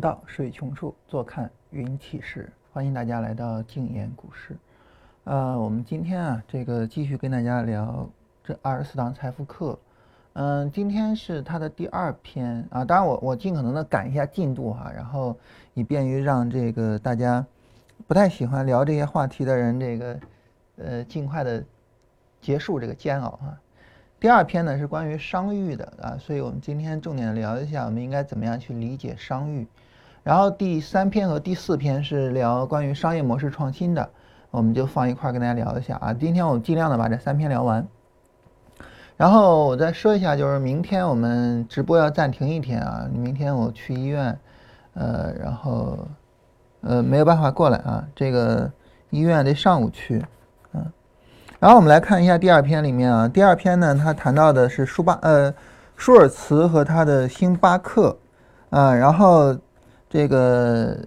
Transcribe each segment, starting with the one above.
到水穷处，坐看云起时。欢迎大家来到静言股市。呃，我们今天啊，这个继续跟大家聊这二十四堂财富课。嗯，今天是它的第二篇啊，当然我我尽可能的赶一下进度哈，然后以便于让这个大家不太喜欢聊这些话题的人，这个呃尽快的结束这个煎熬啊。第二篇呢是关于商誉的啊，所以我们今天重点聊一下我们应该怎么样去理解商誉。然后第三篇和第四篇是聊关于商业模式创新的，我们就放一块儿跟大家聊一下啊。今天我尽量的把这三篇聊完。然后我再说一下，就是明天我们直播要暂停一天啊。明天我去医院，呃，然后呃没有办法过来啊。这个医院得上午去，嗯。然后我们来看一下第二篇里面啊，第二篇呢，他谈到的是舒巴呃舒尔茨和他的星巴克啊。然后这个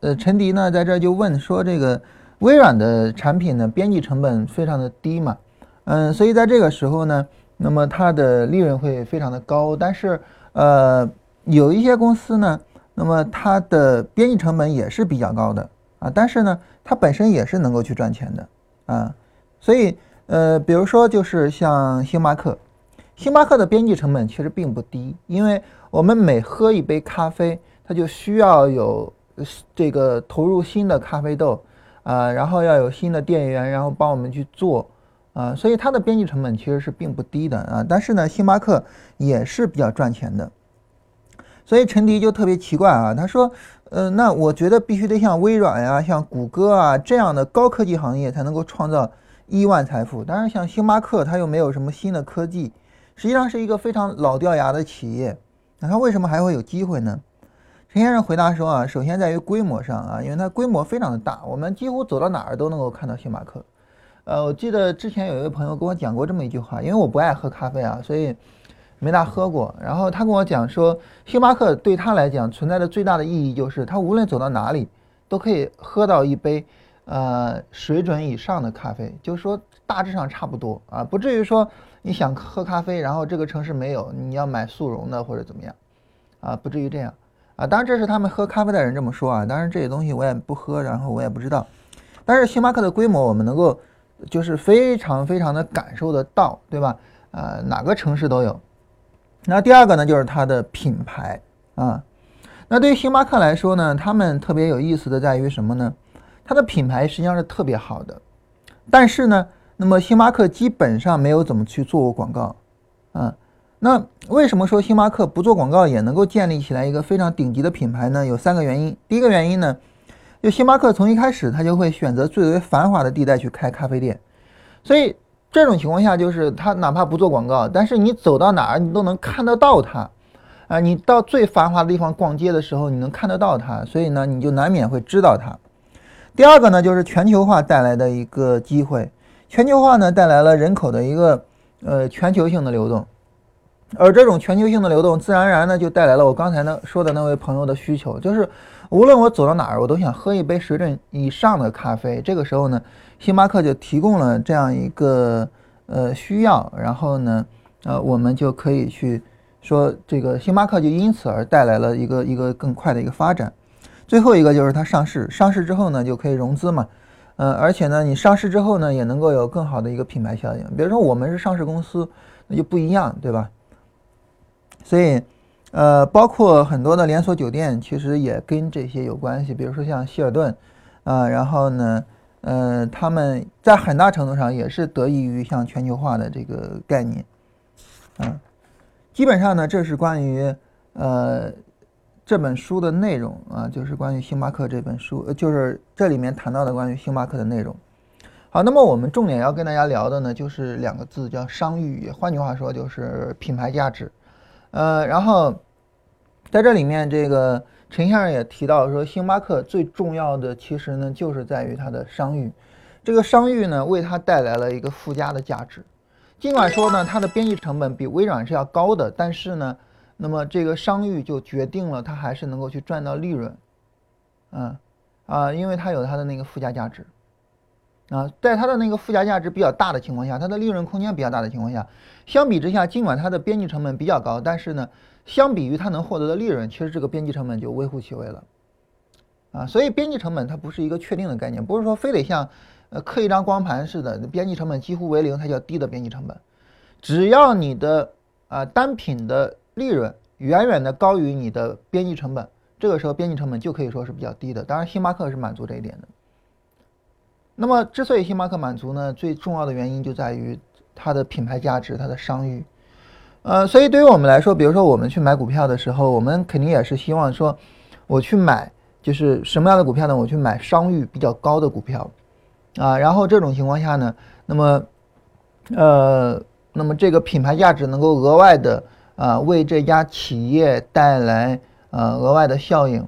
呃陈迪呢在这就问说，这个微软的产品呢编辑成本非常的低嘛，嗯，所以在这个时候呢。那么它的利润会非常的高，但是呃有一些公司呢，那么它的编辑成本也是比较高的。啊，但是呢它本身也是能够去赚钱的。啊，所以呃比如说就是像星巴克，星巴克的编辑成本其实并不低，因为我们每喝一杯咖啡，它就需要有这个投入新的咖啡豆啊，然后要有新的店员，然后帮我们去做。啊，所以它的边际成本其实是并不低的啊，但是呢，星巴克也是比较赚钱的，所以陈迪就特别奇怪啊，他说，呃，那我觉得必须得像微软呀、像谷歌啊这样的高科技行业才能够创造亿万财富，当然像星巴克它又没有什么新的科技，实际上是一个非常老掉牙的企业，那它为什么还会有机会呢？陈先生回答说啊，首先在于规模上啊，因为它规模非常的大，我们几乎走到哪儿都能够看到星巴克。呃，我记得之前有一位朋友跟我讲过这么一句话，因为我不爱喝咖啡啊，所以没大喝过。然后他跟我讲说，星巴克对他来讲存在的最大的意义就是，他无论走到哪里都可以喝到一杯呃水准以上的咖啡，就是说大致上差不多啊，不至于说你想喝咖啡，然后这个城市没有，你要买速溶的或者怎么样啊，不至于这样啊。当然这是他们喝咖啡的人这么说啊，当然这些东西我也不喝，然后我也不知道。但是星巴克的规模我们能够。就是非常非常的感受得到，对吧？呃，哪个城市都有。那第二个呢，就是它的品牌啊。那对于星巴克来说呢，他们特别有意思的在于什么呢？它的品牌实际上是特别好的，但是呢，那么星巴克基本上没有怎么去做过广告啊。那为什么说星巴克不做广告也能够建立起来一个非常顶级的品牌呢？有三个原因。第一个原因呢。就星巴克从一开始，它就会选择最为繁华的地带去开咖啡店，所以这种情况下，就是他哪怕不做广告，但是你走到哪儿，你都能看得到它，啊，你到最繁华的地方逛街的时候，你能看得到它，所以呢，你就难免会知道它。第二个呢，就是全球化带来的一个机会，全球化呢带来了人口的一个呃全球性的流动，而这种全球性的流动，自然而然呢就带来了我刚才呢说的那位朋友的需求，就是。无论我走到哪儿，我都想喝一杯水准以上的咖啡。这个时候呢，星巴克就提供了这样一个呃需要，然后呢，呃，我们就可以去说这个星巴克就因此而带来了一个一个更快的一个发展。最后一个就是它上市，上市之后呢就可以融资嘛，呃，而且呢你上市之后呢也能够有更好的一个品牌效应。比如说我们是上市公司，那就不一样，对吧？所以。呃，包括很多的连锁酒店，其实也跟这些有关系。比如说像希尔顿，啊，然后呢，呃，他们在很大程度上也是得益于像全球化的这个概念，啊，基本上呢，这是关于呃这本书的内容啊，就是关于星巴克这本书，就是这里面谈到的关于星巴克的内容。好，那么我们重点要跟大家聊的呢，就是两个字，叫商誉，换句话说就是品牌价值。呃，然后在这里面，这个陈先生也提到说，星巴克最重要的其实呢，就是在于它的商誉。这个商誉呢，为它带来了一个附加的价值。尽管说呢，它的编辑成本比微软是要高的，但是呢，那么这个商誉就决定了它还是能够去赚到利润。嗯，啊，因为它有它的那个附加价值。啊，在它的那个附加价值比较大的情况下，它的利润空间比较大的情况下，相比之下，尽管它的边际成本比较高，但是呢，相比于它能获得的利润，其实这个边际成本就微乎其微了。啊，所以边际成本它不是一个确定的概念，不是说非得像呃刻一张光盘似的，边际成本几乎为零才叫低的边际成本。只要你的啊单品的利润远远的高于你的边际成本，这个时候边际成本就可以说是比较低的。当然，星巴克是满足这一点的。那么，之所以星巴克满足呢，最重要的原因就在于它的品牌价值、它的商誉。呃，所以对于我们来说，比如说我们去买股票的时候，我们肯定也是希望说，我去买就是什么样的股票呢？我去买商誉比较高的股票，啊，然后这种情况下呢，那么，呃，那么这个品牌价值能够额外的啊为这家企业带来呃额外的效应。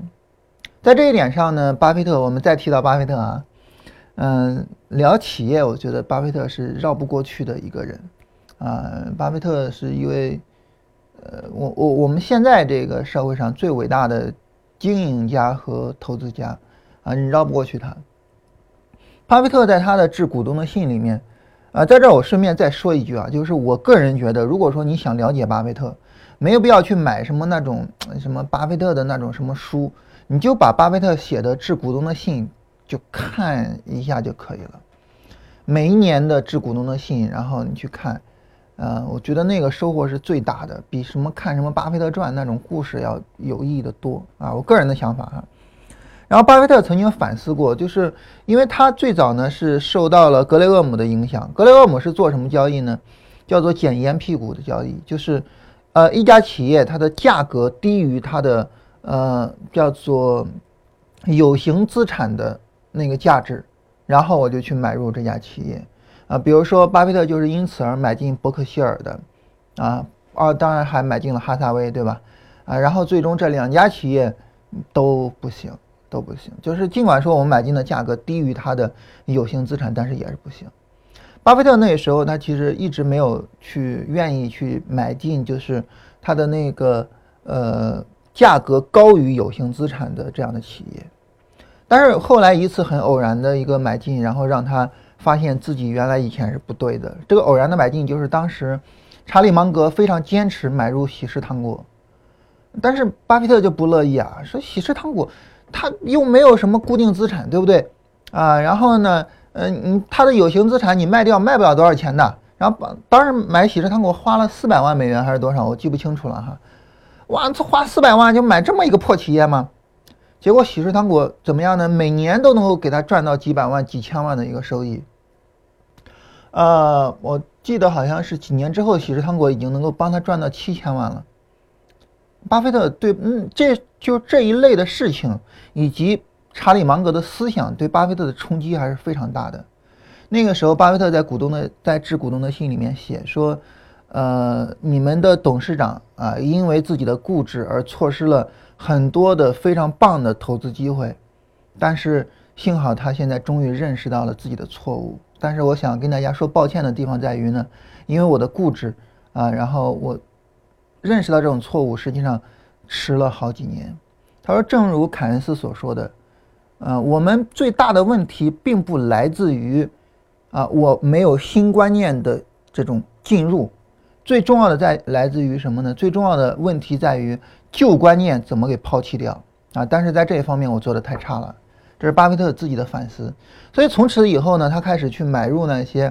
在这一点上呢，巴菲特，我们再提到巴菲特啊。嗯，聊企业，我觉得巴菲特是绕不过去的一个人，啊，巴菲特是一位，呃，我我我们现在这个社会上最伟大的经营家和投资家，啊，你绕不过去他。巴菲特在他的致股东的信里面，啊，在这儿我顺便再说一句啊，就是我个人觉得，如果说你想了解巴菲特，没有必要去买什么那种什么巴菲特的那种什么书，你就把巴菲特写的致股东的信。就看一下就可以了，每一年的致股东的信，然后你去看，呃，我觉得那个收获是最大的，比什么看什么巴菲特传那种故事要有意义的多啊！我个人的想法哈。然后巴菲特曾经反思过，就是因为他最早呢是受到了格雷厄姆的影响，格雷厄姆是做什么交易呢？叫做捡烟屁股的交易，就是呃一家企业它的价格低于它的呃叫做有形资产的。那个价值，然后我就去买入这家企业，啊，比如说巴菲特就是因此而买进伯克希尔的，啊，啊，当然还买进了哈萨威，对吧？啊，然后最终这两家企业都不行，都不行，就是尽管说我们买进的价格低于它的有形资产，但是也是不行。巴菲特那个时候他其实一直没有去愿意去买进，就是他的那个呃价格高于有形资产的这样的企业。但是后来一次很偶然的一个买进，然后让他发现自己原来以前是不对的。这个偶然的买进就是当时查理芒格非常坚持买入喜事糖果，但是巴菲特就不乐意啊，说喜事糖果他又没有什么固定资产，对不对啊？然后呢，嗯，你它的有形资产你卖掉卖不了多少钱的。然后把当时买喜事糖果花了四百万美元还是多少，我记不清楚了哈。哇，这花四百万就买这么一个破企业吗？结果喜事糖果怎么样呢？每年都能够给他赚到几百万、几千万的一个收益。呃，我记得好像是几年之后，喜事糖果已经能够帮他赚到七千万了。巴菲特对，嗯，这就这一类的事情，以及查理芒格的思想对巴菲特的冲击还是非常大的。那个时候，巴菲特在股东的在致股东的信里面写说：“呃，你们的董事长啊，因为自己的固执而错失了。”很多的非常棒的投资机会，但是幸好他现在终于认识到了自己的错误。但是我想跟大家说抱歉的地方在于呢，因为我的固执啊，然后我认识到这种错误，实际上迟了好几年。他说，正如凯恩斯所说的，呃，我们最大的问题并不来自于啊我没有新观念的这种进入，最重要的在来自于什么呢？最重要的问题在于。旧观念怎么给抛弃掉啊？但是在这一方面我做的太差了，这是巴菲特自己的反思。所以从此以后呢，他开始去买入那些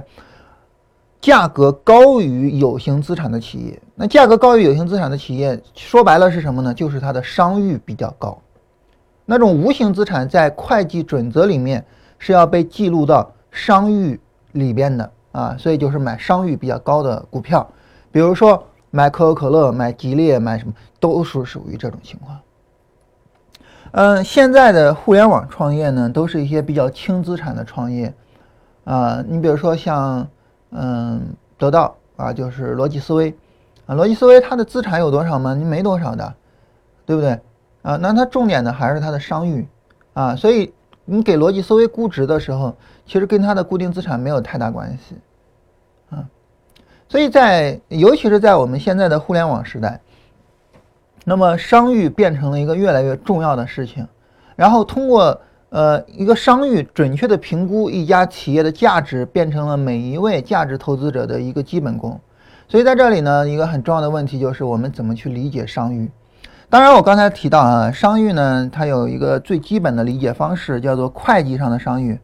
价格高于有形资产的企业。那价格高于有形资产的企业，说白了是什么呢？就是它的商誉比较高。那种无形资产在会计准则里面是要被记录到商誉里边的啊，所以就是买商誉比较高的股票，比如说。买可口可乐，买吉列，买什么都是属于这种情况。嗯，现在的互联网创业呢，都是一些比较轻资产的创业啊。你比如说像嗯得到啊，就是逻辑思维啊，逻辑思维它的资产有多少吗？你没多少的，对不对啊？那它重点的还是它的商誉啊，所以你给逻辑思维估值的时候，其实跟它的固定资产没有太大关系。所以在尤其是在我们现在的互联网时代，那么商誉变成了一个越来越重要的事情。然后通过呃，一个商誉准确的评估一家企业的价值，变成了每一位价值投资者的一个基本功。所以在这里呢，一个很重要的问题就是我们怎么去理解商誉。当然，我刚才提到啊，商誉呢，它有一个最基本的理解方式，叫做会计上的商誉。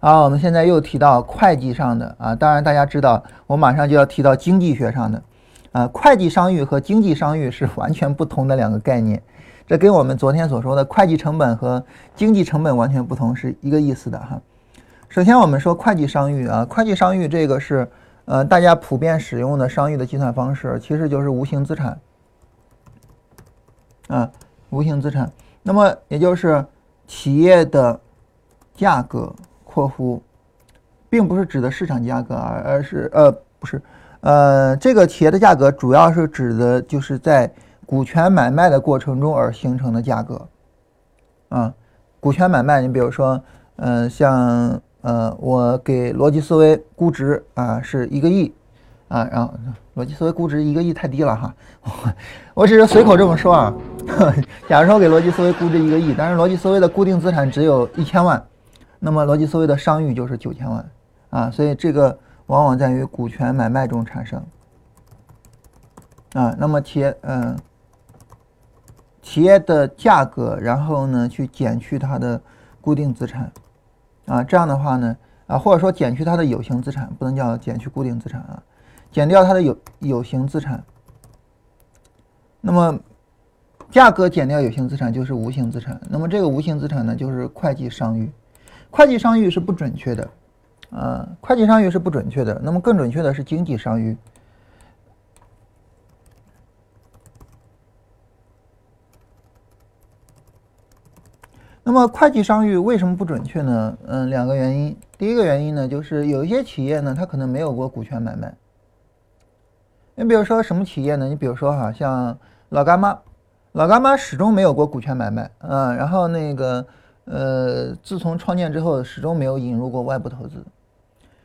啊，我们现在又提到会计上的啊，当然大家知道，我马上就要提到经济学上的。啊，会计商誉和经济商誉是完全不同的两个概念。这跟我们昨天所说的会计成本和经济成本完全不同，是一个意思的哈。首先，我们说会计商誉啊，会计商誉这个是呃大家普遍使用的商誉的计算方式，其实就是无形资产啊，无形资产。那么也就是企业的价格（括弧），并不是指的市场价格，而而是呃不是呃这个企业的价格主要是指的就是在。股权买卖的过程中而形成的价格，啊，股权买卖，你比如说，嗯，像呃，我给逻辑思维估值啊是一个亿，啊，然后逻辑思维估值一个亿太低了哈，我只是随口这么说啊。假如说给逻辑思维估值一个亿，但是逻辑思维的固定资产只有一千万，那么逻辑思维的商誉就是九千万啊，所以这个往往在于股权买卖中产生啊，那么企业嗯。企业的价格，然后呢，去减去它的固定资产，啊，这样的话呢，啊，或者说减去它的有形资产，不能叫减去固定资产啊，减掉它的有有形资产。那么，价格减掉有形资产就是无形资产。那么这个无形资产呢，就是会计商誉。会计商誉是不准确的，啊，会计商誉是不准确的。那么更准确的是经济商誉。那么会计商誉为什么不准确呢？嗯，两个原因。第一个原因呢，就是有一些企业呢，它可能没有过股权买卖。你比如说什么企业呢？你比如说哈，像老干妈，老干妈始终没有过股权买卖啊。然后那个呃，自从创建之后，始终没有引入过外部投资。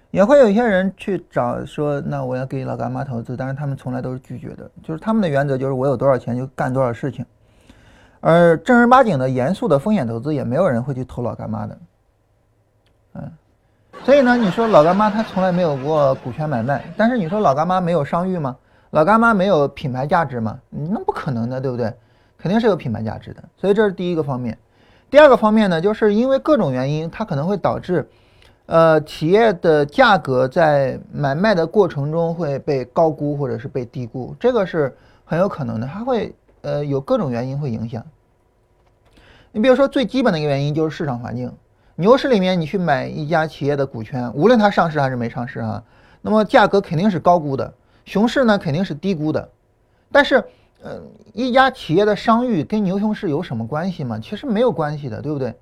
也会有一些人去找说，那我要给老干妈投资，但是他们从来都是拒绝的。就是他们的原则就是我有多少钱就干多少事情。而正儿八经的、严肃的风险投资，也没有人会去投老干妈的，嗯，所以呢，你说老干妈它从来没有过股权买卖，但是你说老干妈没有商誉吗？老干妈没有品牌价值吗？那不可能的，对不对？肯定是有品牌价值的。所以这是第一个方面。第二个方面呢，就是因为各种原因，它可能会导致，呃，企业的价格在买卖的过程中会被高估或者是被低估，这个是很有可能的，它会呃有各种原因会影响。你比如说，最基本的一个原因就是市场环境。牛市里面，你去买一家企业的股权，无论它上市还是没上市啊，那么价格肯定是高估的；熊市呢，肯定是低估的。但是，呃，一家企业的商誉跟牛熊市有什么关系吗？其实没有关系的，对不对？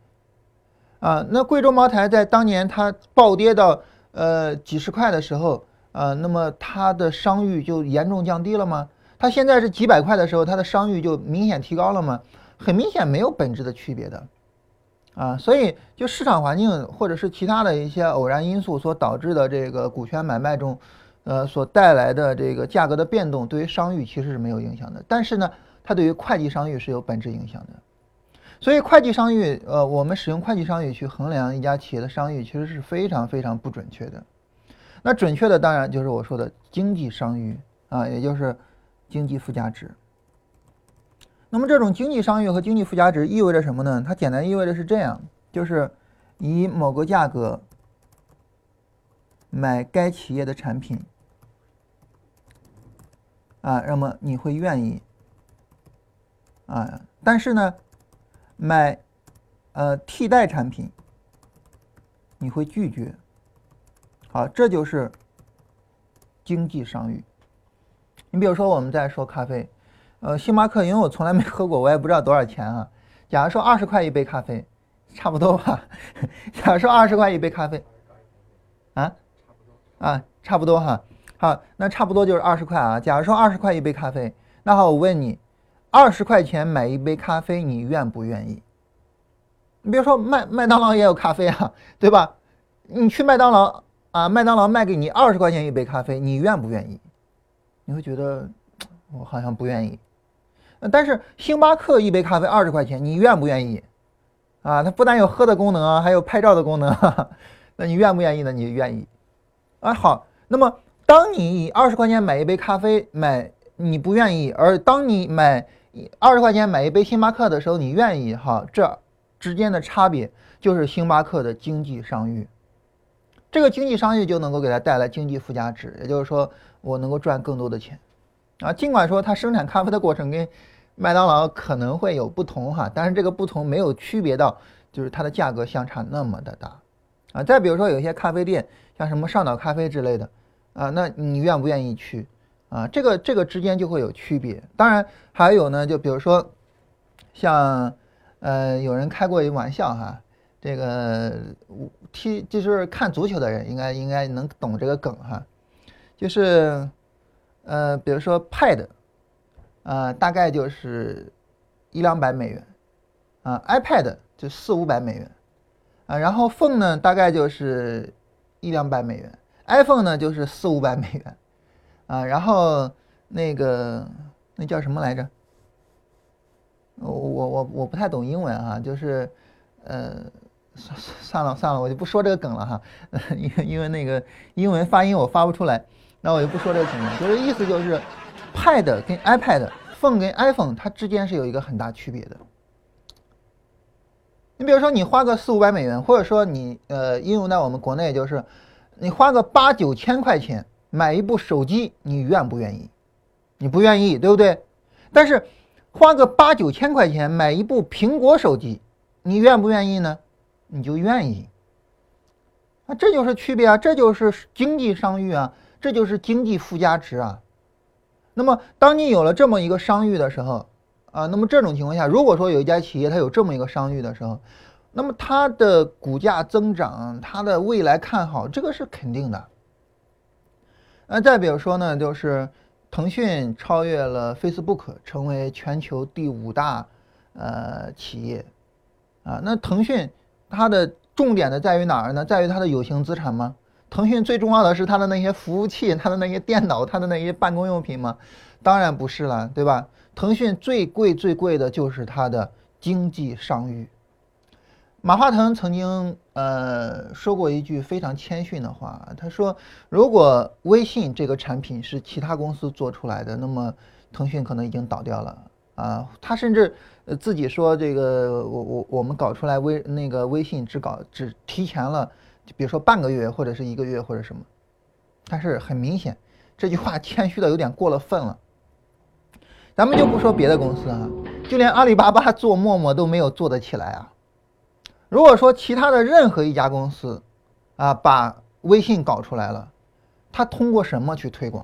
啊，那贵州茅台在当年它暴跌到呃几十块的时候，啊，那么它的商誉就严重降低了吗？它现在是几百块的时候，它的商誉就明显提高了吗？很明显没有本质的区别的，啊，所以就市场环境或者是其他的一些偶然因素所导致的这个股权买卖中，呃，所带来的这个价格的变动，对于商誉其实是没有影响的。但是呢，它对于会计商誉是有本质影响的。所以会计商誉，呃，我们使用会计商誉去衡量一家企业的商誉，其实是非常非常不准确的。那准确的当然就是我说的经济商誉啊，也就是经济附加值。那么这种经济商誉和经济附加值意味着什么呢？它简单意味着是这样，就是以某个价格买该企业的产品，啊，那么你会愿意，啊，但是呢，买呃替代产品，你会拒绝。好，这就是经济商誉。你比如说，我们在说咖啡。呃，星巴克，因为我从来没喝过，我也不知道多少钱啊。假如说二十块一杯咖啡，差不多吧。假如说二十块一杯咖啡，啊，啊，差不多哈。好，那差不多就是二十块啊。假如说二十块一杯咖啡，那好，我问你，二十块钱买一杯咖啡，你愿不愿意？你别说麦麦当劳也有咖啡啊，对吧？你去麦当劳啊，麦当劳卖给你二十块钱一杯咖啡，你愿不愿意？你会觉得我好像不愿意。但是星巴克一杯咖啡二十块钱，你愿不愿意？啊，它不但有喝的功能啊，还有拍照的功能，那你愿不愿意呢？你愿意啊？好，那么当你以二十块钱买一杯咖啡，买你不愿意；而当你买二十块钱买一杯星巴克的时候，你愿意哈？这之间的差别就是星巴克的经济商誉，这个经济商誉就能够给它带来经济附加值，也就是说我能够赚更多的钱啊。尽管说它生产咖啡的过程跟麦当劳可能会有不同哈，但是这个不同没有区别到就是它的价格相差那么的大啊。再比如说有些咖啡店，像什么上岛咖啡之类的啊，那你愿不愿意去啊？这个这个之间就会有区别。当然还有呢，就比如说像呃有人开过一个玩笑哈，这个踢就是看足球的人应该应该能懂这个梗哈，就是呃比如说 Pad。呃，大概就是一两百美元，啊，iPad 就四五百美元，啊，然后 phone 呢，大概就是一两百美元，iPhone 呢就是四五百美元，啊，然后那个那叫什么来着？我我我我不太懂英文哈，就是呃，算算了算了，我就不说这个梗了哈，因为因为那个英文发音我发不出来，那我就不说这个梗了，就是意思就是。Pad 跟 iPad，phone 跟 iPhone，它之间是有一个很大区别的。你比如说，你花个四五百美元，或者说你呃应用在我们国内，就是你花个八九千块钱买一部手机，你愿不愿意？你不愿意，对不对？但是花个八九千块钱买一部苹果手机，你愿不愿意呢？你就愿意。啊，这就是区别啊，这就是经济商誉啊，这就是经济附加值啊。那么，当你有了这么一个商誉的时候，啊，那么这种情况下，如果说有一家企业它有这么一个商誉的时候，那么它的股价增长，它的未来看好，这个是肯定的。那再比如说呢，就是腾讯超越了 Facebook，成为全球第五大呃企业，啊，那腾讯它的重点的在于哪儿呢？在于它的有形资产吗？腾讯最重要的是它的那些服务器、它的那些电脑、它的那些办公用品吗？当然不是了，对吧？腾讯最贵最贵的就是它的经济商誉。马化腾曾经呃说过一句非常谦逊的话，他说：“如果微信这个产品是其他公司做出来的，那么腾讯可能已经倒掉了啊。”他甚至呃自己说：“这个我我我们搞出来微那个微信只搞只提前了。”比如说半个月或者是一个月或者什么，但是很明显，这句话谦虚的有点过了分了。咱们就不说别的公司啊，就连阿里巴巴做陌陌都没有做得起来啊。如果说其他的任何一家公司啊把微信搞出来了，他通过什么去推广？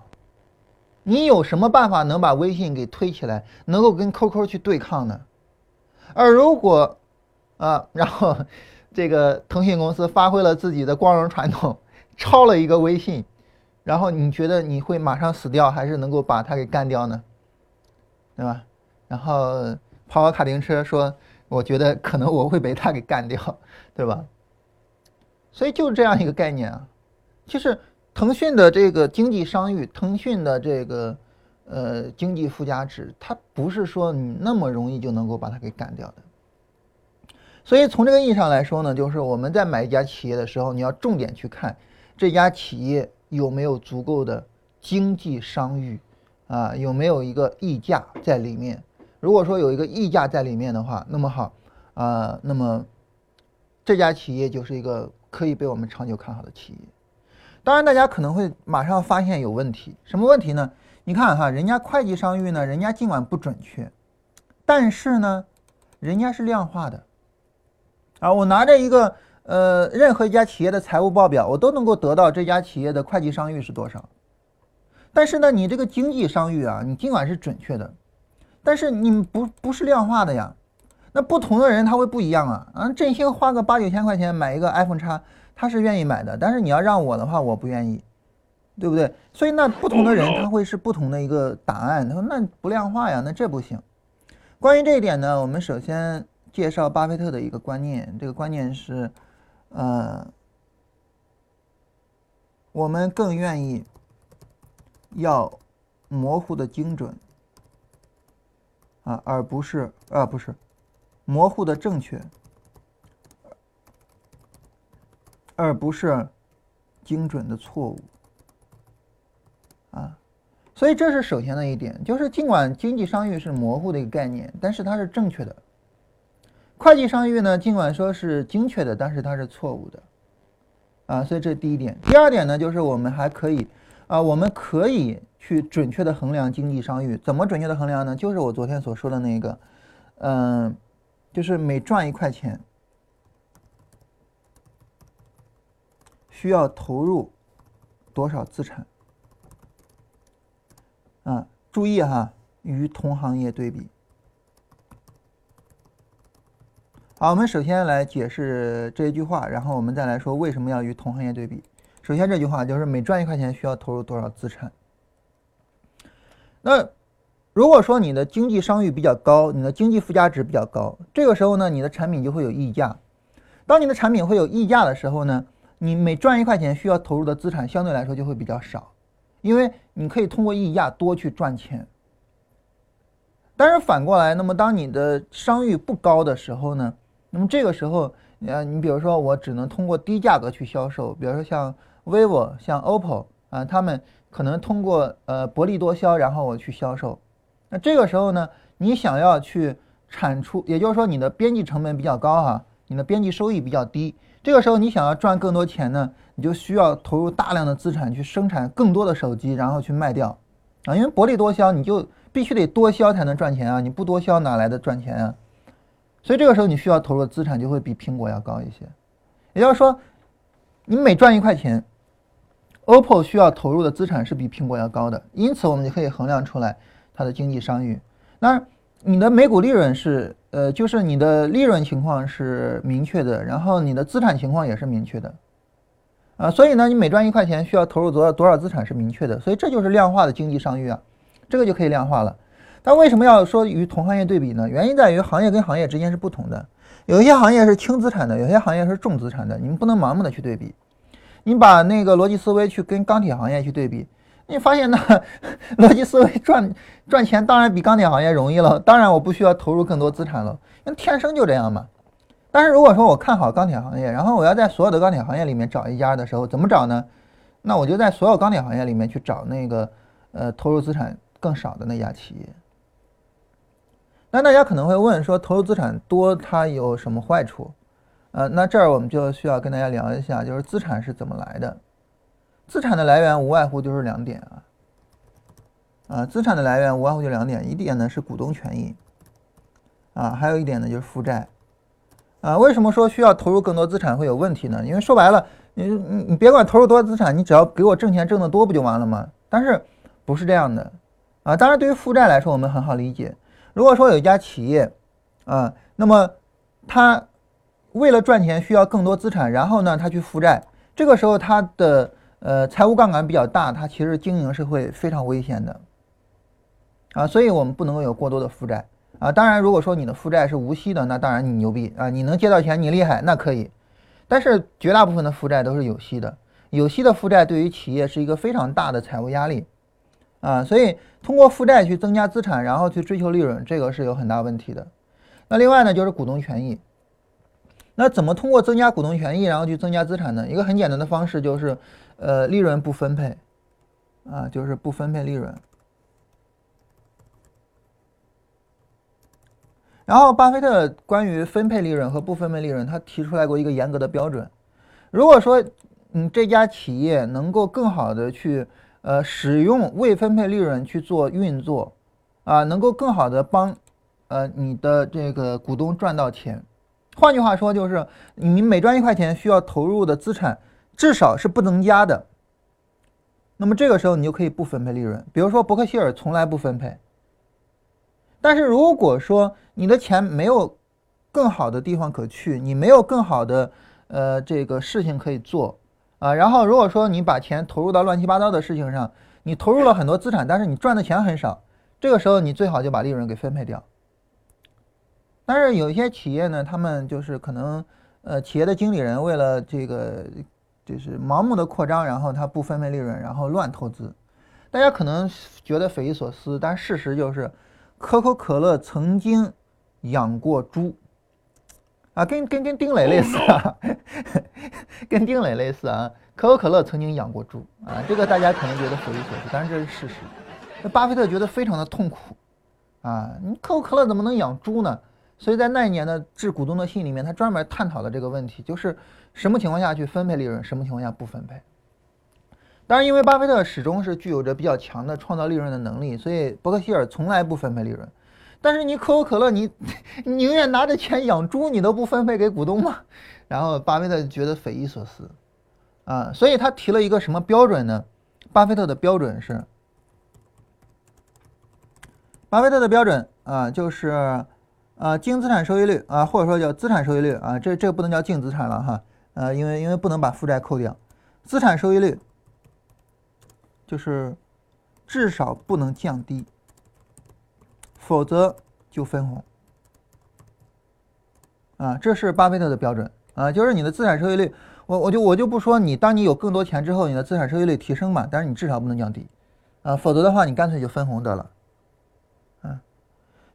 你有什么办法能把微信给推起来，能够跟 QQ 去对抗呢？而如果啊，然后。这个腾讯公司发挥了自己的光荣传统，抄了一个微信，然后你觉得你会马上死掉，还是能够把它给干掉呢？对吧？然后跑跑卡丁车说，我觉得可能我会被他给干掉，对吧？所以就是这样一个概念啊，就是腾讯的这个经济商誉，腾讯的这个呃经济附加值，它不是说你那么容易就能够把它给干掉的。所以从这个意义上来说呢，就是我们在买一家企业的时候，你要重点去看这家企业有没有足够的经济商誉，啊，有没有一个溢价在里面。如果说有一个溢价在里面的话，那么好，啊，那么这家企业就是一个可以被我们长久看好的企业。当然，大家可能会马上发现有问题，什么问题呢？你看哈，人家会计商誉呢，人家尽管不准确，但是呢，人家是量化的。啊，我拿着一个呃，任何一家企业的财务报表，我都能够得到这家企业的会计商誉是多少。但是呢，你这个经济商誉啊，你尽管是准确的，但是你不不是量化的呀。那不同的人他会不一样啊。啊，振兴花个八九千块钱买一个 iPhone 叉，他是愿意买的。但是你要让我的话，我不愿意，对不对？所以那不同的人他会是不同的一个答案。他说那不量化呀，那这不行。关于这一点呢，我们首先。介绍巴菲特的一个观念，这个观念是，呃，我们更愿意要模糊的精准啊而不是啊不是模糊的正确而不是精准的错误啊。所以这是首先的一点就是尽管经济商誉是模糊的一个概念但是它是正确的。会计商誉呢尽管说是精确的但是它是错误的。啊所以这是第一点。第二点呢就是我们还可以啊，我们可以去准确的衡量经济商誉。怎么准确的衡量呢？就是我昨天所说的那个，嗯，就是每赚一块钱，需要投入多少资产。啊，注意哈，与同行业对比。好，我们首先来解释这一句话，然后我们再来说为什么要与同行业对比。首先这句话就是每赚一块钱需要投入多少资产。那如果说你的经济商誉比较高，你的经济附加值比较高，这个时候呢，你的产品就会有溢价。当你的产品会有溢价的时候呢，你每赚一块钱需要投入的资产相对来说就会比较少。因为你可以通过溢价多去赚钱，但是反过来，那么当你的商誉不高的时候呢？那么这个时候，呃，你比如说我只能通过低价格去销售，比如说像 vivo、像 OPPO 啊，他们可能通过呃薄利多销，然后我去销售。那这个时候呢，你想要去产出，也就是说你的边际成本比较高哈，你的边际收益比较低。这个时候你想要赚更多钱呢？你就需要投入大量的资产去生产更多的手机，然后去卖掉，啊，因为薄利多销，你就必须得多销才能赚钱啊，你不多销哪来的赚钱啊？所以这个时候你需要投入的资产就会比苹果要高一些。也就是说，你每赚一块钱，OPPO 需要投入的资产是比苹果要高的，因此我们就可以衡量出来它的经济商誉。那你的每股利润是，呃，就是你的利润情况是明确的，然后你的资产情况也是明确的。啊，所以呢，你每赚一块钱需要投入多少多少资产是明确的，所以这就是量化的经济商誉啊，这个就可以量化了。但为什么要说与同行业对比呢？原因在于行业跟行业之间是不同的，有一些行业是轻资产的，有些行业是重资产的，你们不能盲目的去对比。你把那个逻辑思维去跟钢铁行业去对比，你发现呢，逻辑思维赚赚钱当然比钢铁行业容易了，当然我不需要投入更多资产了，因为天生就这样嘛。但是如果说我看好钢铁行业，然后我要在所有的钢铁行业里面找一家的时候，怎么找呢？那我就在所有钢铁行业里面去找那个呃投入资产更少的那家企业。那大家可能会问说，投入资产多它有什么坏处？呃，那这儿我们就需要跟大家聊一下，就是资产是怎么来的。资产的来源无外乎就是两点啊，啊，资产的来源无外乎就两点，一点呢是股东权益，啊，还有一点呢就是负债。啊，为什么说需要投入更多资产会有问题呢？因为说白了，你你你别管投入多少资产，你只要给我挣钱挣得多不就完了吗？但是不是这样的啊？当然，对于负债来说，我们很好理解。如果说有一家企业啊，那么它为了赚钱需要更多资产，然后呢，他去负债，这个时候他的呃财务杠杆比较大，他其实经营是会非常危险的啊，所以我们不能够有过多的负债。啊，当然，如果说你的负债是无息的，那当然你牛逼啊，你能借到钱，你厉害，那可以。但是绝大部分的负债都是有息的，有息的负债对于企业是一个非常大的财务压力啊，所以通过负债去增加资产，然后去追求利润，这个是有很大问题的。那另外呢，就是股东权益。那怎么通过增加股东权益，然后去增加资产呢？一个很简单的方式就是，呃，利润不分配，啊，就是不分配利润。然后，巴菲特关于分配利润和不分配利润，他提出来过一个严格的标准。如果说，嗯，这家企业能够更好的去，呃，使用未分配利润去做运作，啊，能够更好的帮，呃，你的这个股东赚到钱。换句话说，就是你每赚一块钱需要投入的资产至少是不增加的。那么这个时候你就可以不分配利润。比如说伯克希尔从来不分配。但是如果说你的钱没有更好的地方可去，你没有更好的呃这个事情可以做啊，然后如果说你把钱投入到乱七八糟的事情上，你投入了很多资产，但是你赚的钱很少，这个时候你最好就把利润给分配掉。但是有一些企业呢，他们就是可能呃企业的经理人为了这个就是盲目的扩张，然后他不分配利润，然后乱投资，大家可能觉得匪夷所思，但事实就是。可口可乐曾经养过猪，啊，跟跟跟丁磊类似啊。跟丁磊类似啊。可口可乐曾经养过猪啊，这个大家可能觉得匪夷所思，但是这是事实。那巴菲特觉得非常的痛苦啊，你可口可乐怎么能养猪呢？所以在那一年的致股东的信里面，他专门探讨了这个问题，就是什么情况下去分配利润，什么情况下不分配。当然，因为巴菲特始终是具有着比较强的创造利润的能力，所以伯克希尔从来不分配利润。但是你可口可乐，你 宁愿拿着钱养猪，你都不分配给股东吗？然后巴菲特觉得匪夷所思。啊，所以他提了一个什么标准呢？巴菲特的标准是，巴菲特的标准啊，就是呃净资产收益率啊，或者说叫资产收益率啊，这这不能叫净资产了哈，呃，因为因为不能把负债扣掉，资产收益率就是至少不能降低，否则就分红。啊，这是巴菲特的标准啊，就是你的资产收益率。我我就我就不说你，当你有更多钱之后，你的资产收益率提升嘛，但是你至少不能降低，啊，否则的话你干脆就分红得了，啊，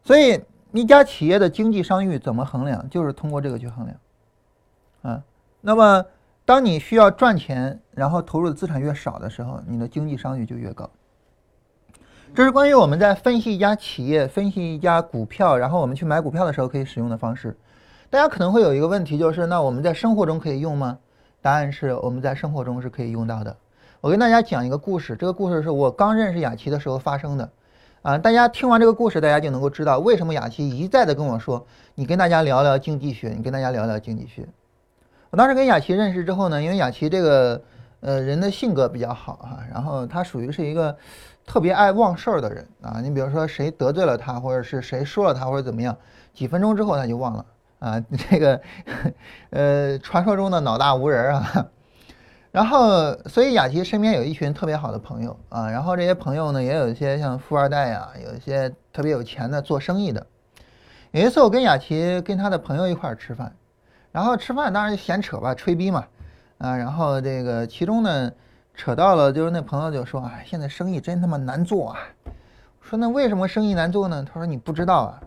所以一家企业的经济商誉怎么衡量，就是通过这个去衡量，啊，那么当你需要赚钱，然后投入的资产越少的时候，你的经济商誉就越高。这是关于我们在分析一家企业、分析一家股票，然后我们去买股票的时候可以使用的方式。大家可能会有一个问题，就是那我们在生活中可以用吗？答案是我们在生活中是可以用到的。我跟大家讲一个故事，这个故事是我刚认识雅琪的时候发生的。啊，大家听完这个故事，大家就能够知道为什么雅琪一再的跟我说，你跟大家聊聊经济学，你跟大家聊聊经济学。我当时跟雅琪认识之后呢，因为雅琪这个呃人的性格比较好哈，然后他属于是一个特别爱忘事儿的人啊。你比如说谁得罪了他，或者是谁说了他，或者怎么样，几分钟之后他就忘了。啊，这个，呃，传说中的脑大无人啊，然后，所以雅琪身边有一群特别好的朋友啊，然后这些朋友呢，也有一些像富二代呀，有一些特别有钱的做生意的。有一次我跟雅琪跟他的朋友一块儿吃饭，然后吃饭当然就闲扯吧，吹逼嘛，啊，然后这个其中呢，扯到了就是那朋友就说，哎，现在生意真他妈难做啊。说那为什么生意难做呢？他说你不知道啊。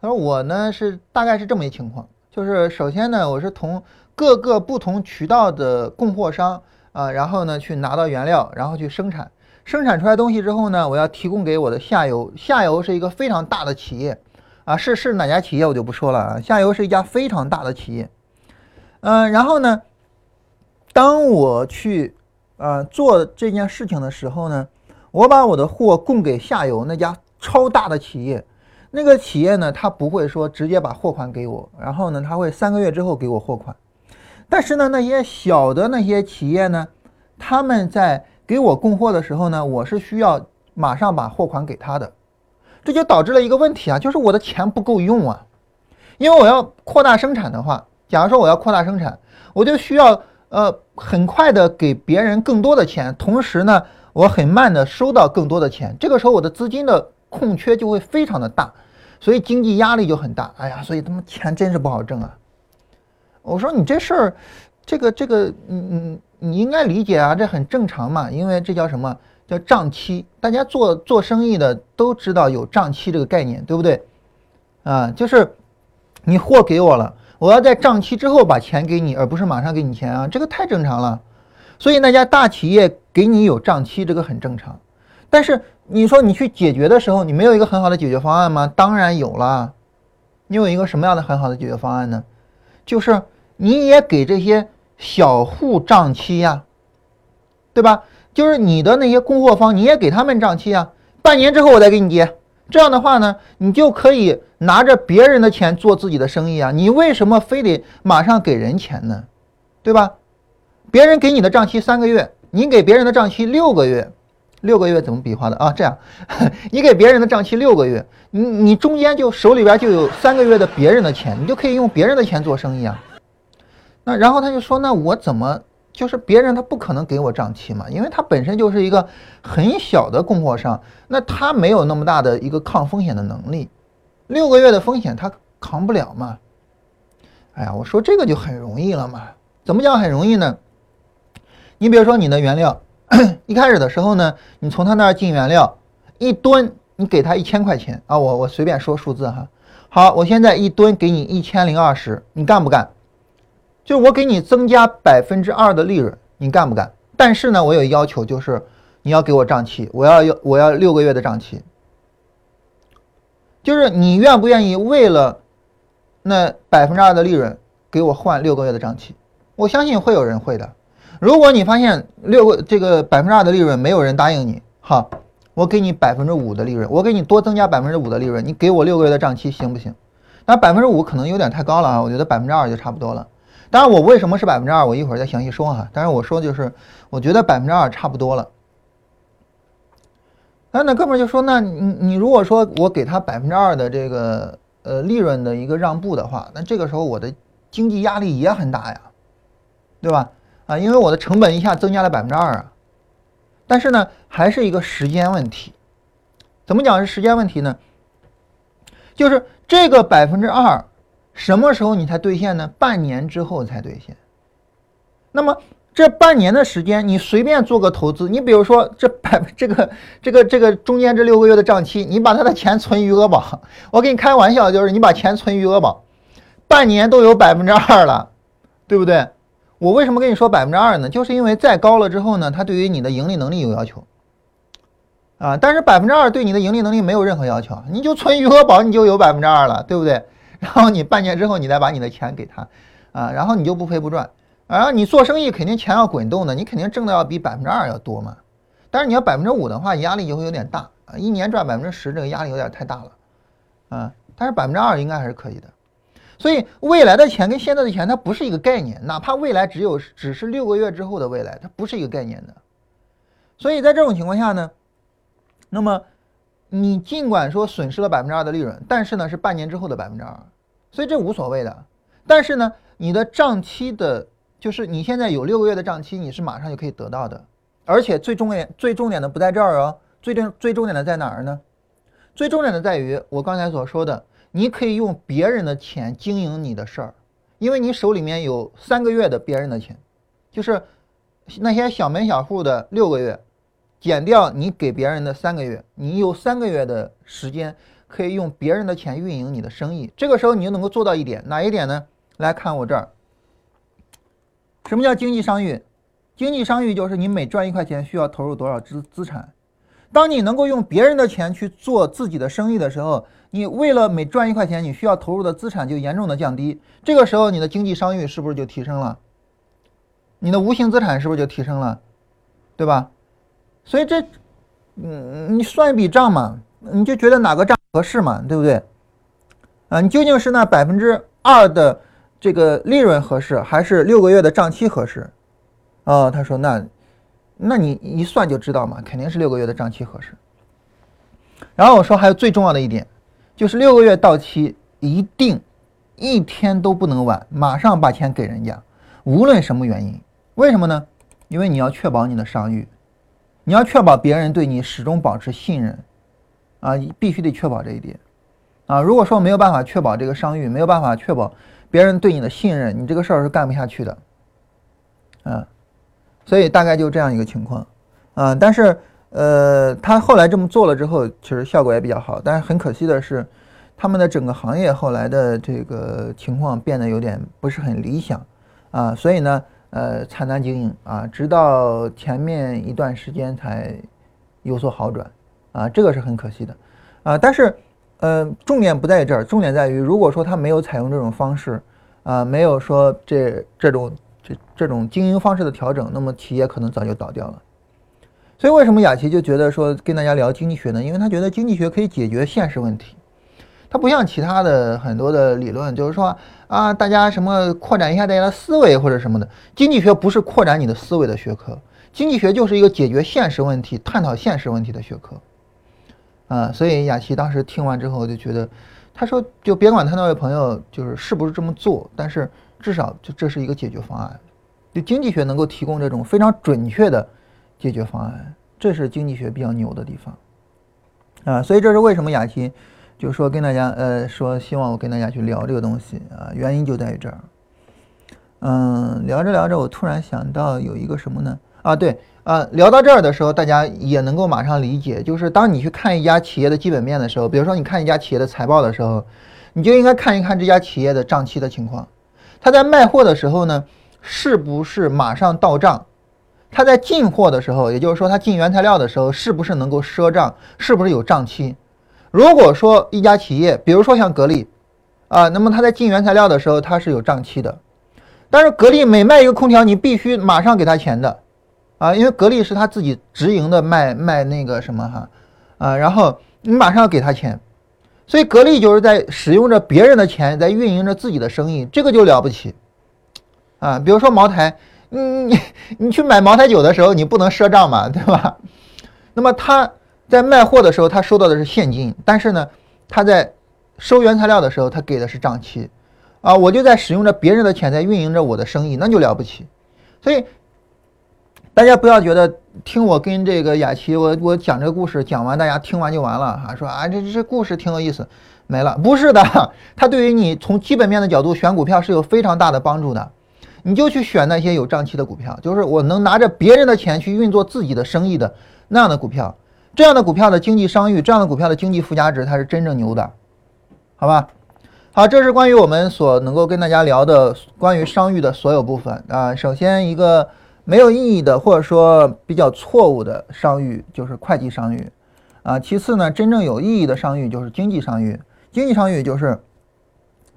他说我呢是大概是这么一情况，就是首先呢我是从各个不同渠道的供货商啊，然后呢去拿到原料，然后去生产，生产出来东西之后呢，我要提供给我的下游，下游是一个非常大的企业啊，是是哪家企业我就不说了啊，下游是一家非常大的企业，嗯，然后呢，当我去呃做这件事情的时候呢，我把我的货供给下游那家超大的企业。那个企业呢，他不会说直接把货款给我，然后呢，他会三个月之后给我货款。但是呢，那些小的那些企业呢，他们在给我供货的时候呢，我是需要马上把货款给他的。这就导致了一个问题啊，就是我的钱不够用啊。因为我要扩大生产的话，假如说我要扩大生产，我就需要呃很快的给别人更多的钱，同时呢，我很慢的收到更多的钱。这个时候我的资金的。空缺就会非常的大，所以经济压力就很大。哎呀，所以他们钱真是不好挣啊！我说你这事儿，这个这个，你你你应该理解啊，这很正常嘛，因为这叫什么叫账期？大家做做生意的都知道有账期这个概念，对不对？啊，就是你货给我了，我要在账期之后把钱给你，而不是马上给你钱啊，这个太正常了。所以那家大企业给你有账期，这个很正常。但是你说你去解决的时候，你没有一个很好的解决方案吗？当然有了，你有一个什么样的很好的解决方案呢？就是你也给这些小户账期呀，对吧？就是你的那些供货方，你也给他们账期啊，半年之后我再给你结。这样的话呢，你就可以拿着别人的钱做自己的生意啊。你为什么非得马上给人钱呢？对吧？别人给你的账期三个月，你给别人的账期六个月。六个月怎么比划的啊？这样，你给别人的账期六个月，你你中间就手里边就有三个月的别人的钱，你就可以用别人的钱做生意啊。那然后他就说，那我怎么就是别人他不可能给我账期嘛？因为他本身就是一个很小的供货商，那他没有那么大的一个抗风险的能力，六个月的风险他扛不了嘛。哎呀，我说这个就很容易了嘛？怎么讲很容易呢？你比如说你的原料。一开始的时候呢，你从他那儿进原料，一吨你给他一千块钱啊，我我随便说数字哈。好，我现在一吨给你一千零二十，你干不干？就是我给你增加百分之二的利润，你干不干？但是呢，我有要求，就是你要给我账期，我要要我要六个月的账期。就是你愿不愿意为了那百分之二的利润给我换六个月的账期？我相信会有人会的。如果你发现六个这个百分之二的利润没有人答应你，好，我给你百分之五的利润，我给你多增加百分之五的利润，你给我六个月的账期行不行？那百分之五可能有点太高了啊，我觉得百分之二就差不多了。当然，我为什么是百分之二，我一会儿再详细说哈。但是我说就是，我觉得百分之二差不多了。那那哥们就说，那你你如果说我给他百分之二的这个呃利润的一个让步的话，那这个时候我的经济压力也很大呀，对吧？啊，因为我的成本一下增加了百分之二啊。但是呢，还是一个时间问题。怎么讲是时间问题呢？就是这个百分之二。什么时候你才兑现呢？半年之后才兑现。那么这半年的时间，你随便做个投资，你比如说这百这个这个这个中间这六个月的账期，你把他的钱存余额宝，我给你开玩笑，就是你把钱存余额宝，半年都有百分之二了，对不对？我为什么跟你说百分之二呢？就是因为再高了之后呢，它对于你的盈利能力有要求啊，但是百分之二对你的盈利能力没有任何要求，你就存余额宝，你就有百分之二了，对不对？然后你半年之后，你再把你的钱给他，啊，然后你就不赔不赚。然后你做生意肯定钱要滚动的，你肯定挣的要比百分之二要多嘛。但是你要百分之五的话，压力就会有点大啊，一年赚百分之十，这个压力有点太大了，啊，但是百分之二应该还是可以的。所以未来的钱跟现在的钱它不是一个概念，哪怕未来只有只是六个月之后的未来，它不是一个概念的。所以在这种情况下呢，那么。你尽管说损失了百分之二的利润，但是呢是半年之后的百分之二，所以这无所谓的。但是呢，你的账期的，就是你现在有六个月的账期，你是马上就可以得到的。而且最重点、最重点的不在这儿哦，最重最重点的在哪儿呢？最重点的在于我刚才所说的，你可以用别人的钱经营你的事儿，因为你手里面有三个月的别人的钱，就是那些小门小户的六个月。减掉你给别人的三个月，你有三个月的时间可以用别人的钱运营你的生意。这个时候你就能够做到一点，哪一点呢？来看我这儿，什么叫经济商誉？经济商誉就是你每赚一块钱需要投入多少资资产。当你能够用别人的钱去做自己的生意的时候，你为了每赚一块钱，你需要投入的资产就严重的降低。这个时候你的经济商誉是不是就提升了？你的无形资产是不是就提升了？对吧？所以这，嗯，你算一笔账嘛，你就觉得哪个账合适嘛，对不对？啊，你究竟是那百分之二的这个利润合适，还是六个月的账期合适？哦，他说那，那你一算就知道嘛，肯定是六个月的账期合适。然后我说还有最重要的一点，就是六个月到期一定一天都不能晚，马上把钱给人家，无论什么原因。为什么呢？因为你要确保你的商誉。你要确保别人对你始终保持信任，啊，必须得确保这一点，啊，如果说没有办法确保这个商誉，没有办法确保别人对你的信任，你这个事儿是干不下去的，啊，所以大概就这样一个情况，啊，但是呃，他后来这么做了之后，其实效果也比较好，但是很可惜的是，他们的整个行业后来的这个情况变得有点不是很理想，啊，所以呢。呃，惨淡经营。啊，直到前面一段时间才有所好转，啊，这个是很可惜的，啊，但是，呃，重点不在这儿，重点在于，如果说他没有采用这种方式，啊，没有说这这种这种经营方式的调整，那么企业可能早就倒掉了。所以为什么雅琪就觉得说跟大家聊经济学呢？因为他觉得经济学可以解决现实问题。它不像其他的很多的理论，就是说啊，大家什么扩展一下大家的思维或者什么的。经济学不是扩展你的思维的学科，经济学就是一个解决现实问题、探讨现实问题的学科。啊，所以雅琪当时听完之后就觉得，他说就别管他那位朋友就是是不是这么做，但是至少就这是一个解决方案。就经济学能够提供这种非常准确的解决方案，这是经济学比较牛的地方。啊，所以这是为什么雅琪。就说跟大家，呃，说希望我跟大家去聊这个东西啊，原因就在于这儿。嗯，聊着聊着，我突然想到有一个什么呢？啊，对，啊，聊到这儿的时候，大家也能够马上理解，就是当你去看一家企业的基本面的时候，比如说你看一家企业的财报的时候，你就应该看一看这家企业的账期的情况。他在卖货的时候呢，是不是马上到账？他在进货的时候，也就是说他进原材料的时候，是不是能够赊账？是不是有账期？如果说一家企业，比如说像格力，啊，那么他在进原材料的时候，他是有账期的。但是格力每卖一个空调，你必须马上给他钱的，啊，因为格力是他自己直营的卖卖那个什么哈，啊，然后你马上要给他钱，所以格力就是在使用着别人的钱在运营着自己的生意，这个就了不起，啊，比如说茅台。你你 你去买茅台酒的时候，你不能赊账嘛，对吧？那么他在卖货的时候，他收到的是现金，但是呢，他在收原材料的时候，他给的是账期，啊，我就在使用着别人的钱在运营着我的生意，那就了不起。所以大家不要觉得听我跟这个雅琪我我讲这个故事讲完，大家听完就完了哈，说啊这这故事挺有意思，没了，不是的，它对于你从基本面的角度选股票是有非常大的帮助的。你就去选那些有账期的股票，就是我能拿着别人的钱去运作自己的生意的那样的股票，这样的股票的经济商誉，这样的股票的经济附加值才是真正牛的，好吧？好，这是关于我们所能够跟大家聊的关于商誉的所有部分啊。首先一个没有意义的或者说比较错误的商誉就是会计商誉啊。其次呢，真正有意义的商誉就是经济商誉，经济商誉就是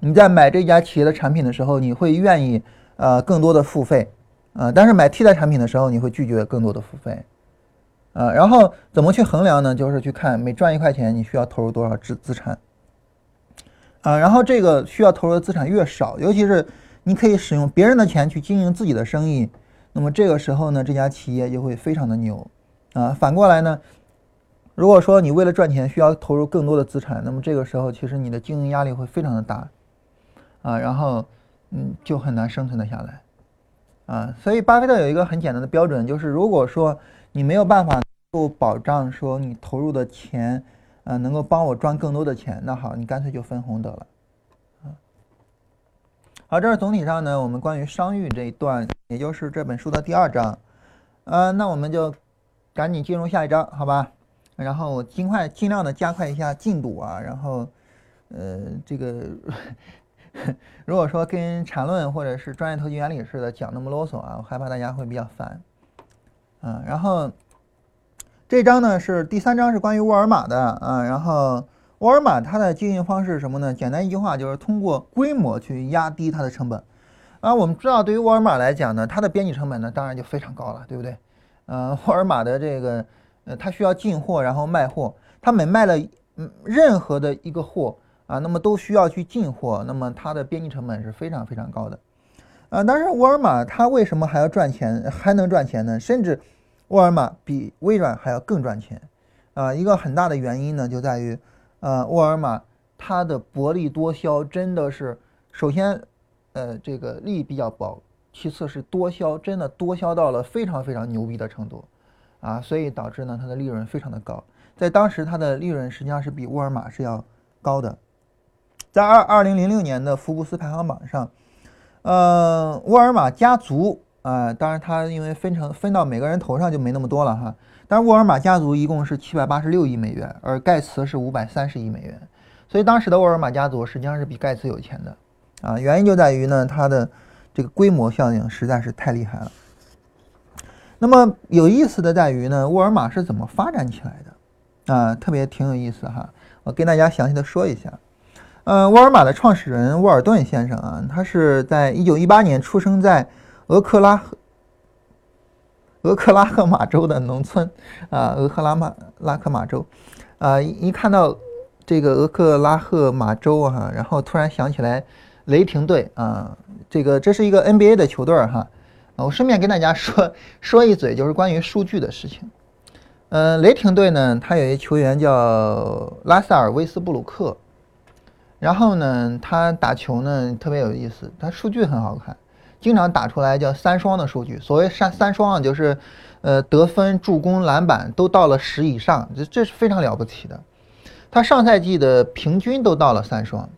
你在买这家企业的产品的时候，你会愿意。呃，更多的付费，呃，但是买替代产品的时候，你会拒绝更多的付费，呃，然后怎么去衡量呢？就是去看每赚一块钱，你需要投入多少资资产，啊，然后这个需要投入的资产越少，尤其是你可以使用别人的钱去经营自己的生意，那么这个时候呢，这家企业就会非常的牛，啊，反过来呢，如果说你为了赚钱需要投入更多的资产，那么这个时候其实你的经营压力会非常的大，啊，然后。嗯，就很难生存的下来，啊，所以巴菲特有一个很简单的标准，就是如果说你没有办法够保障说你投入的钱，啊，能够帮我赚更多的钱，那好，你干脆就分红得了，好，这是总体上呢，我们关于商誉这一段，也就是这本书的第二章，呃，那我们就赶紧进入下一章，好吧？然后我尽快尽量的加快一下进度啊，然后，呃，这个。如果说跟缠论或者是专业投机原理似的讲那么啰嗦啊，我害怕大家会比较烦。嗯，然后这章呢是第三章，是关于沃尔玛的啊。然后沃尔玛它的经营方式是什么呢？简单一句话就是通过规模去压低它的成本。啊，我们知道对于沃尔玛来讲呢，它的边际成本呢当然就非常高了，对不对？呃，沃尔玛的这个呃，它需要进货然后卖货，它每卖了嗯任何的一个货。啊，那么都需要去进货，那么它的边际成本是非常非常高的，啊，但是沃尔玛它为什么还要赚钱，还能赚钱呢？甚至沃尔玛比微软还要更赚钱，啊，一个很大的原因呢就在于，呃，沃尔玛它的薄利多销真的是，首先，呃，这个利比较薄，其次是多销真的多销到了非常非常牛逼的程度，啊，所以导致呢它的利润非常的高，在当时它的利润实际上是比沃尔玛是要高的。在二二零零六年的福布斯排行榜上，呃，沃尔玛家族啊，当然它因为分成分到每个人头上就没那么多了哈。但是沃尔玛家族一共是七百八十六亿美元，而盖茨是五百三十亿美元，所以当时的沃尔玛家族实际上是比盖茨有钱的啊。原因就在于呢，它的这个规模效应实在是太厉害了。那么有意思的在于呢，沃尔玛是怎么发展起来的啊？特别挺有意思哈，我跟大家详细的说一下。呃，沃尔玛的创始人沃尔顿先生啊，他是在一九一八年出生在俄克拉俄克拉荷马州的农村啊，俄克拉马拉克马州啊，一看到这个俄克拉荷马州哈，然后突然想起来雷霆队啊，这个这是一个 NBA 的球队哈啊，我顺便跟大家说 说一嘴，就是关于数据的事情。呃，雷霆队呢，他有一球员叫拉塞尔威斯布鲁克。然后呢，他打球呢特别有意思，他数据很好看，经常打出来叫三双的数据。所谓三三双啊，就是，呃，得分、助攻、篮板都到了十以上，这这是非常了不起的。他上赛季的平均都到了三双，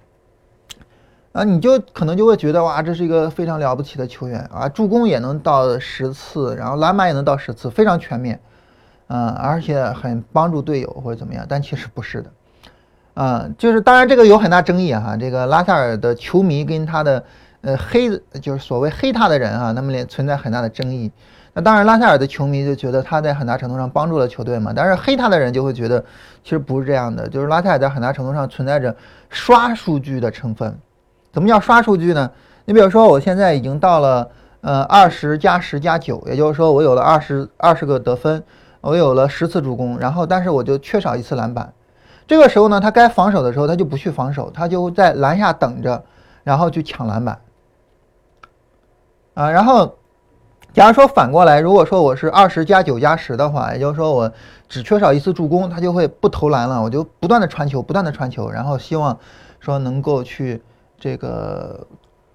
啊，你就可能就会觉得哇，这是一个非常了不起的球员啊，助攻也能到十次，然后篮板也能到十次，非常全面，嗯，而且很帮助队友或者怎么样，但其实不是的。啊，就是当然这个有很大争议哈，这个拉塞尔的球迷跟他的呃黑就是所谓黑他的人啊，那么也存在很大的争议。那当然，拉塞尔的球迷就觉得他在很大程度上帮助了球队嘛。但是黑他的人就会觉得，其实不是这样的，就是拉塞尔在很大程度上存在着刷数据的成分。怎么叫刷数据呢？你比如说，我现在已经到了呃二十加十加九，也就是说我有了二十二十个得分，我有了十次助攻，然后但是我就缺少一次篮板。这个时候呢，他该防守的时候他就不去防守，他就在篮下等着，然后去抢篮板。啊，然后。假如说反过来，如果说我是二十加九加十的话，也就是说我只缺少一次助攻，他就会不投篮了，我就不断的传球，不断的传球，然后希望说能够去这个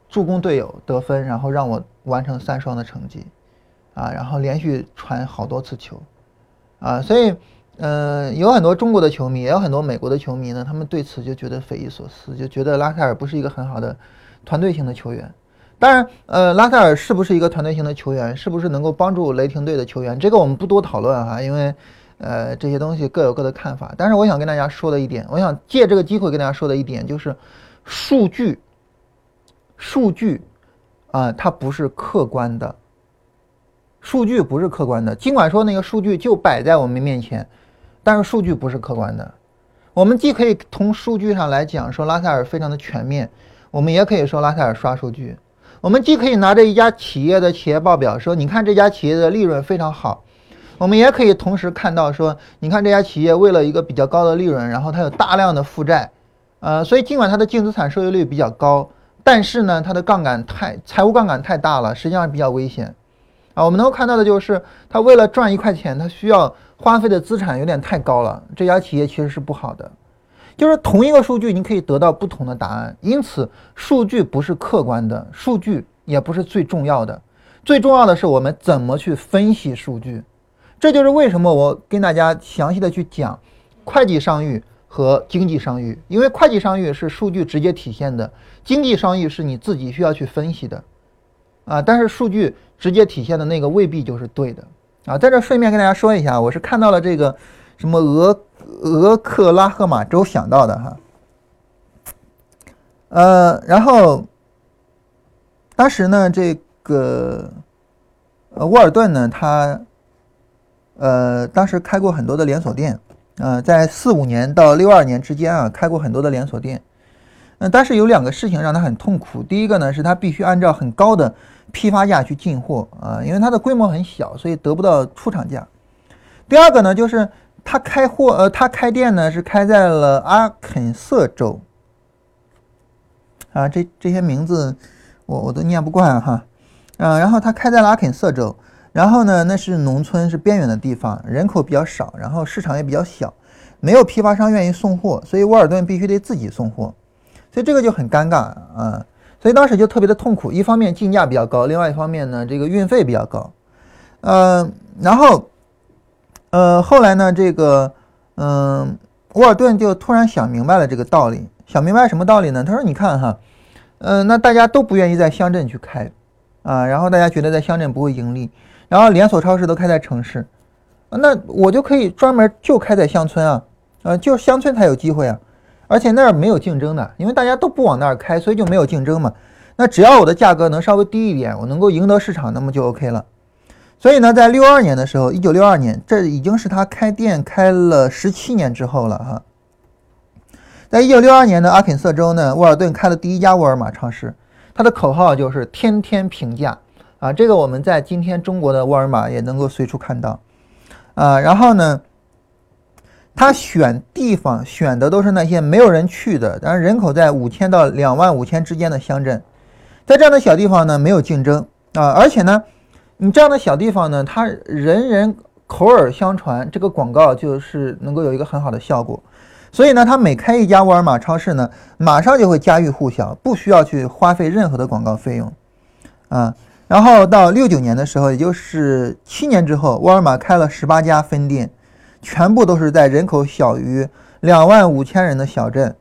助攻队友得分，然后让我完成三双的成绩，啊，然后连续传好多次球，啊，所以，嗯，有很多中国的球迷，也有很多美国的球迷呢，他们对此就觉得匪夷所思，就觉得拉塞尔不是一个很好的团队型的球员。当然，呃，拉塞尔是不是一个团队型的球员，是不是能够帮助雷霆队的球员，这个我们不多讨论哈，因为，呃，这些东西各有各的看法。但是我想跟大家说的一点，我想借这个机会跟大家说的一点就是，数据，数据，啊，它不是客观的，数据不是客观的。尽管说那个数据就摆在我们面前，但是数据不是客观的。我们既可以从数据上来讲说拉塞尔非常的全面，我们也可以说拉塞尔刷数据。我们既可以拿着一家企业的企业报表说，你看这家企业的利润非常好，我们也可以同时看到说，你看这家企业为了一个比较高的利润，然后它有大量的负债，呃，所以尽管它的净资产收益率比较高，但是呢，它的杠杆太财务杠杆太大了，实际上比较危险，啊，我们能够看到的就是它为了赚一块钱，它需要花费的资产有点太高了，这家企业其实是不好的。就是同一个数据，你可以得到不同的答案，因此数据不是客观的，数据也不是最重要的，最重要的是我们怎么去分析数据。这就是为什么我跟大家详细的去讲会计商誉和经济商誉，因为会计商誉是数据直接体现的，经济商誉是你自己需要去分析的，啊，但是数据直接体现的那个未必就是对的，啊，在这顺便跟大家说一下，我是看到了这个什么俄。俄克拉荷马州想到的哈，呃，然后当时呢，这个呃沃尔顿呢，他呃当时开过很多的连锁店，呃，在四五年到六二年之间啊，开过很多的连锁店，嗯，但是有两个事情让他很痛苦，第一个呢是他必须按照很高的批发价去进货啊，因为它的规模很小，所以得不到出厂价，第二个呢就是。他开货，呃，他开店呢是开在了阿肯色州，啊，这这些名字我我都念不惯哈，嗯，然后他开在了阿肯色州，然后呢那是农村，是边远的地方，人口比较少，然后市场也比较小，没有批发商愿意送货，所以沃尔顿必须得自己送货，所以这个就很尴尬啊，所以当时就特别的痛苦，一方面进价比较高，另外一方面呢这个运费比较高，嗯，然后。呃，后来呢，这个，嗯，沃尔顿就突然想明白了这个道理，想明白什么道理呢？他说：“你看哈，嗯，那大家都不愿意在乡镇去开，啊，然后大家觉得在乡镇不会盈利，然后连锁超市都开在城市，那我就可以专门就开在乡村啊，呃，就乡村才有机会啊，而且那儿没有竞争的，因为大家都不往那儿开，所以就没有竞争嘛。那只要我的价格能稍微低一点，我能够赢得市场，那么就 OK 了。”所以呢，在六二年的时候，一九六二年，这已经是他开店开了十七年之后了哈。在一九六二年的阿肯色州呢，沃尔顿开了第一家沃尔玛超市，他的口号就是“天天平价”啊，这个我们在今天中国的沃尔玛也能够随处看到啊。然后呢，他选地方选的都是那些没有人去的，但是人口在五千到两万五千之间的乡镇，在这样的小地方呢，没有竞争啊，而且呢。你这样的小地方呢，它人人口耳相传，这个广告就是能够有一个很好的效果。所以呢，他每开一家沃尔玛超市呢，马上就会家喻户晓，不需要去花费任何的广告费用啊。然后到六九年的时候，也就是七年之后，沃尔玛开了十八家分店，全部都是在人口小于两万五千人的小镇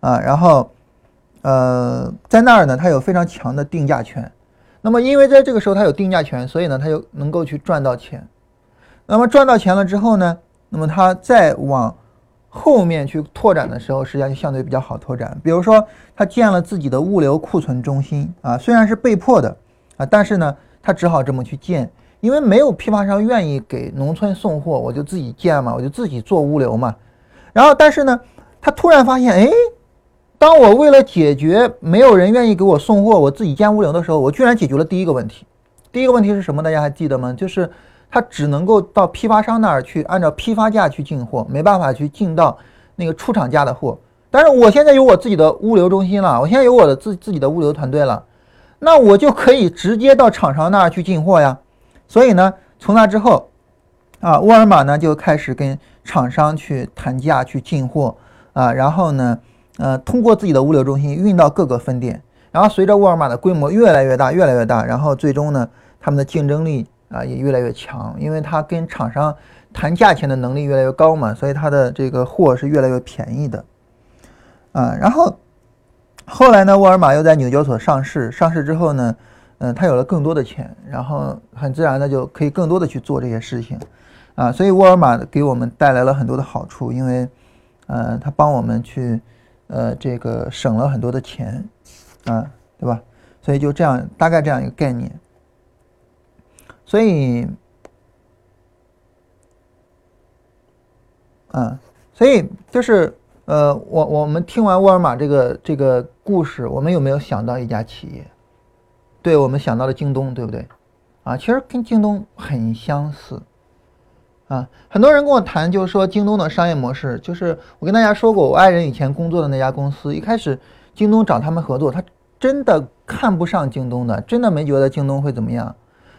啊。然后，呃，在那儿呢，它有非常强的定价权。那么，因为在这个时候他有定价权，所以呢，他就能够去赚到钱。那么赚到钱了之后呢，那么他再往后面去拓展的时候，实际上就相对比较好拓展。比如说，他建了自己的物流库存中心啊，虽然是被迫的啊，但是呢，他只好这么去建，因为没有批发商愿意给农村送货，我就自己建嘛，我就自己做物流嘛。然后，但是呢，他突然发现，哎，当我为了解决没有人愿意给我送货，我自己建物流的时候，我居然解决了第一个问题。第一个问题是什么？大家还记得吗？就是。他只能够到批发商那儿去，按照批发价去进货，没办法去进到那个出厂价的货。但是我现在有我自己的物流中心了，我现在有我的自自己的物流团队了，那我就可以直接到厂商那儿去进货呀。所以呢，从那之后，啊，沃尔玛呢就开始跟厂商去谈价去进货啊，然后呢，呃，通过自己的物流中心运到各个分店，然后随着沃尔玛的规模越来越大，越来越大，然后最终呢，他们的竞争力。啊，也越来越强，因为它跟厂商谈价钱的能力越来越高嘛，所以它的这个货是越来越便宜的。啊，然后后来呢，沃尔玛又在纽交所上市，上市之后呢，嗯，它有了更多的钱，然后很自然的就可以更多的去做这些事情。啊，所以沃尔玛给我们带来了很多的好处，因为，呃，它帮我们去，呃，这个省了很多的钱，啊，对吧？所以就这样，大概这样一个概念。所以，嗯，所以就是呃，我我们听完沃尔玛这个这个故事，我们有没有想到一家企业？对，我们想到了京东，对不对？啊，其实跟京东很相似。啊，很多人跟我谈，就是说京东的商业模式，就是我跟大家说过，我爱人以前工作的那家公司，一开始京东找他们合作，他真的看不上京东的，真的没觉得京东会怎么样。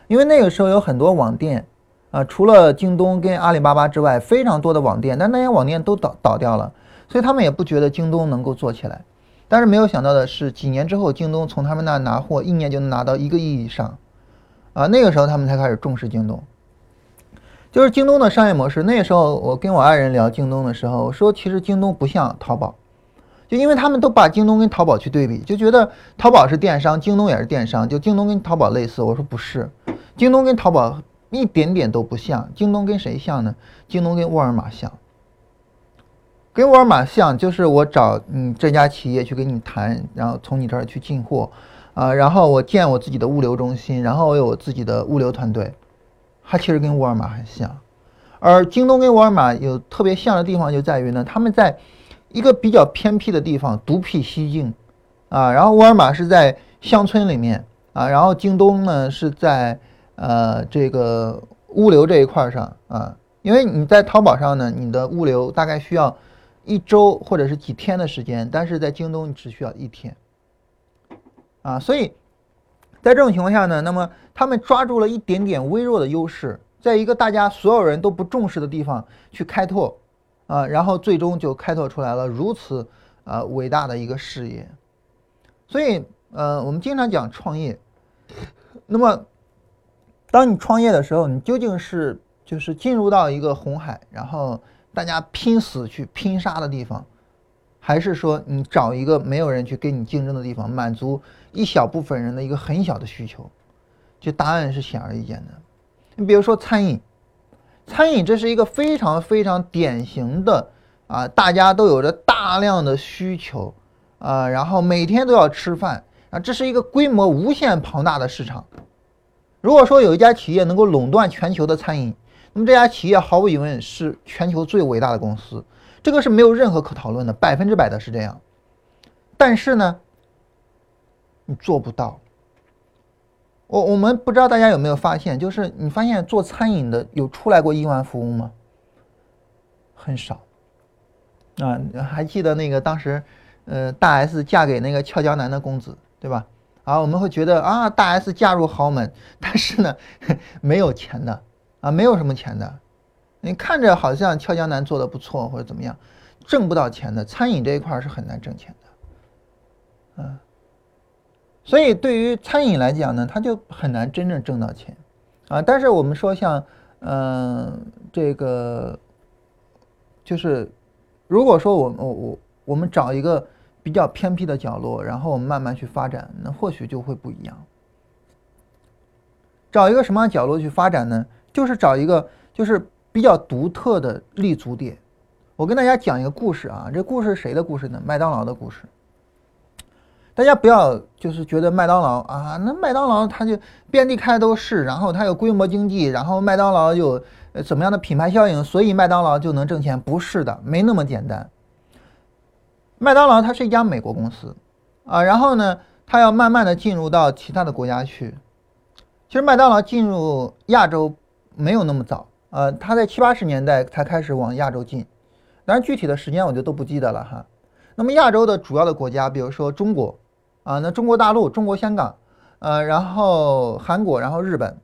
因为那个时候有很多网店，啊，除了京东跟阿里巴巴之外，非常多的网店，但那些网店都倒倒掉了，所以他们也不觉得京东能够做起来。但是没有想到的是，几年之后，京东从他们那拿货，一年就能拿到一个亿以上，啊，那个时候他们才开始重视京东。就是京东的商业模式。那时候我跟我爱人聊京东的时候，我说其实京东不像淘宝。就因为他们都把京东跟淘宝去对比，就觉得淘宝是电商，京东也是电商，就京东跟淘宝类似。我说不是，京东跟淘宝一点点都不像。京东跟谁像呢？京东跟沃尔玛像。跟沃尔玛像，就是我找你这家企业去跟你谈，然后从你这儿去进货，啊，然后我建我自己的物流中心，然后我有自己的物流团队，它其实跟沃尔玛很像。而京东跟沃尔玛有特别像的地方就在于呢，他们在。一个比较偏僻的地方，独辟蹊径，啊，然后沃尔玛是在乡村里面，啊，然后京东呢是在呃这个物流这一块上，啊，因为你在淘宝上呢，你的物流大概需要一周或者是几天的时间，但是在京东你只需要一天，啊，所以在这种情况下呢，那么他们抓住了一点点微弱的优势，在一个大家所有人都不重视的地方去开拓。啊，然后最终就开拓出来了如此啊伟大的一个事业，所以呃，我们经常讲创业。那么，当你创业的时候，你究竟是就是进入到一个红海，然后大家拼死去拼杀的地方，还是说你找一个没有人去跟你竞争的地方，满足一小部分人的一个很小的需求？就答案是显而易见的。你比如说餐饮。餐饮这是一个非常非常典型的啊，大家都有着大量的需求啊，然后每天都要吃饭啊，这是一个规模无限庞大的市场。如果说有一家企业能够垄断全球的餐饮，那么这家企业毫无疑问是全球最伟大的公司，这个是没有任何可讨论的，百分之百的是这样。但是呢，你做不到。我我们不知道大家有没有发现，就是你发现做餐饮的有出来过亿万富翁吗？很少。啊，还记得那个当时，呃，大 S 嫁给那个俏江南的公子，对吧？啊，我们会觉得啊，大 S 嫁入豪门，但是呢，没有钱的，啊，没有什么钱的。你看着好像俏江南做的不错或者怎么样，挣不到钱的，餐饮这一块是很难挣钱的，嗯。所以对于餐饮来讲呢，它就很难真正挣到钱，啊，但是我们说像，嗯，这个，就是，如果说我我我我们找一个比较偏僻的角落，然后我们慢慢去发展，那或许就会不一样。找一个什么样角落去发展呢？就是找一个就是比较独特的立足点，我跟大家讲一个故事啊，这故事谁的故事呢？麦当劳的故事。大家不要就是觉得麦当劳啊，那麦当劳它就遍地开都是，然后它有规模经济，然后麦当劳有呃怎么样的品牌效应，所以麦当劳就能挣钱？不是的，没那么简单。麦当劳它是一家美国公司啊，然后呢，它要慢慢的进入到其他的国家去。其实麦当劳进入亚洲没有那么早，呃，它在七八十年代才开始往亚洲进，当然具体的时间我就都不记得了哈。那么亚洲的主要的国家，比如说中国。啊，那中国大陆、中国香港，呃，然后韩国，然后日本，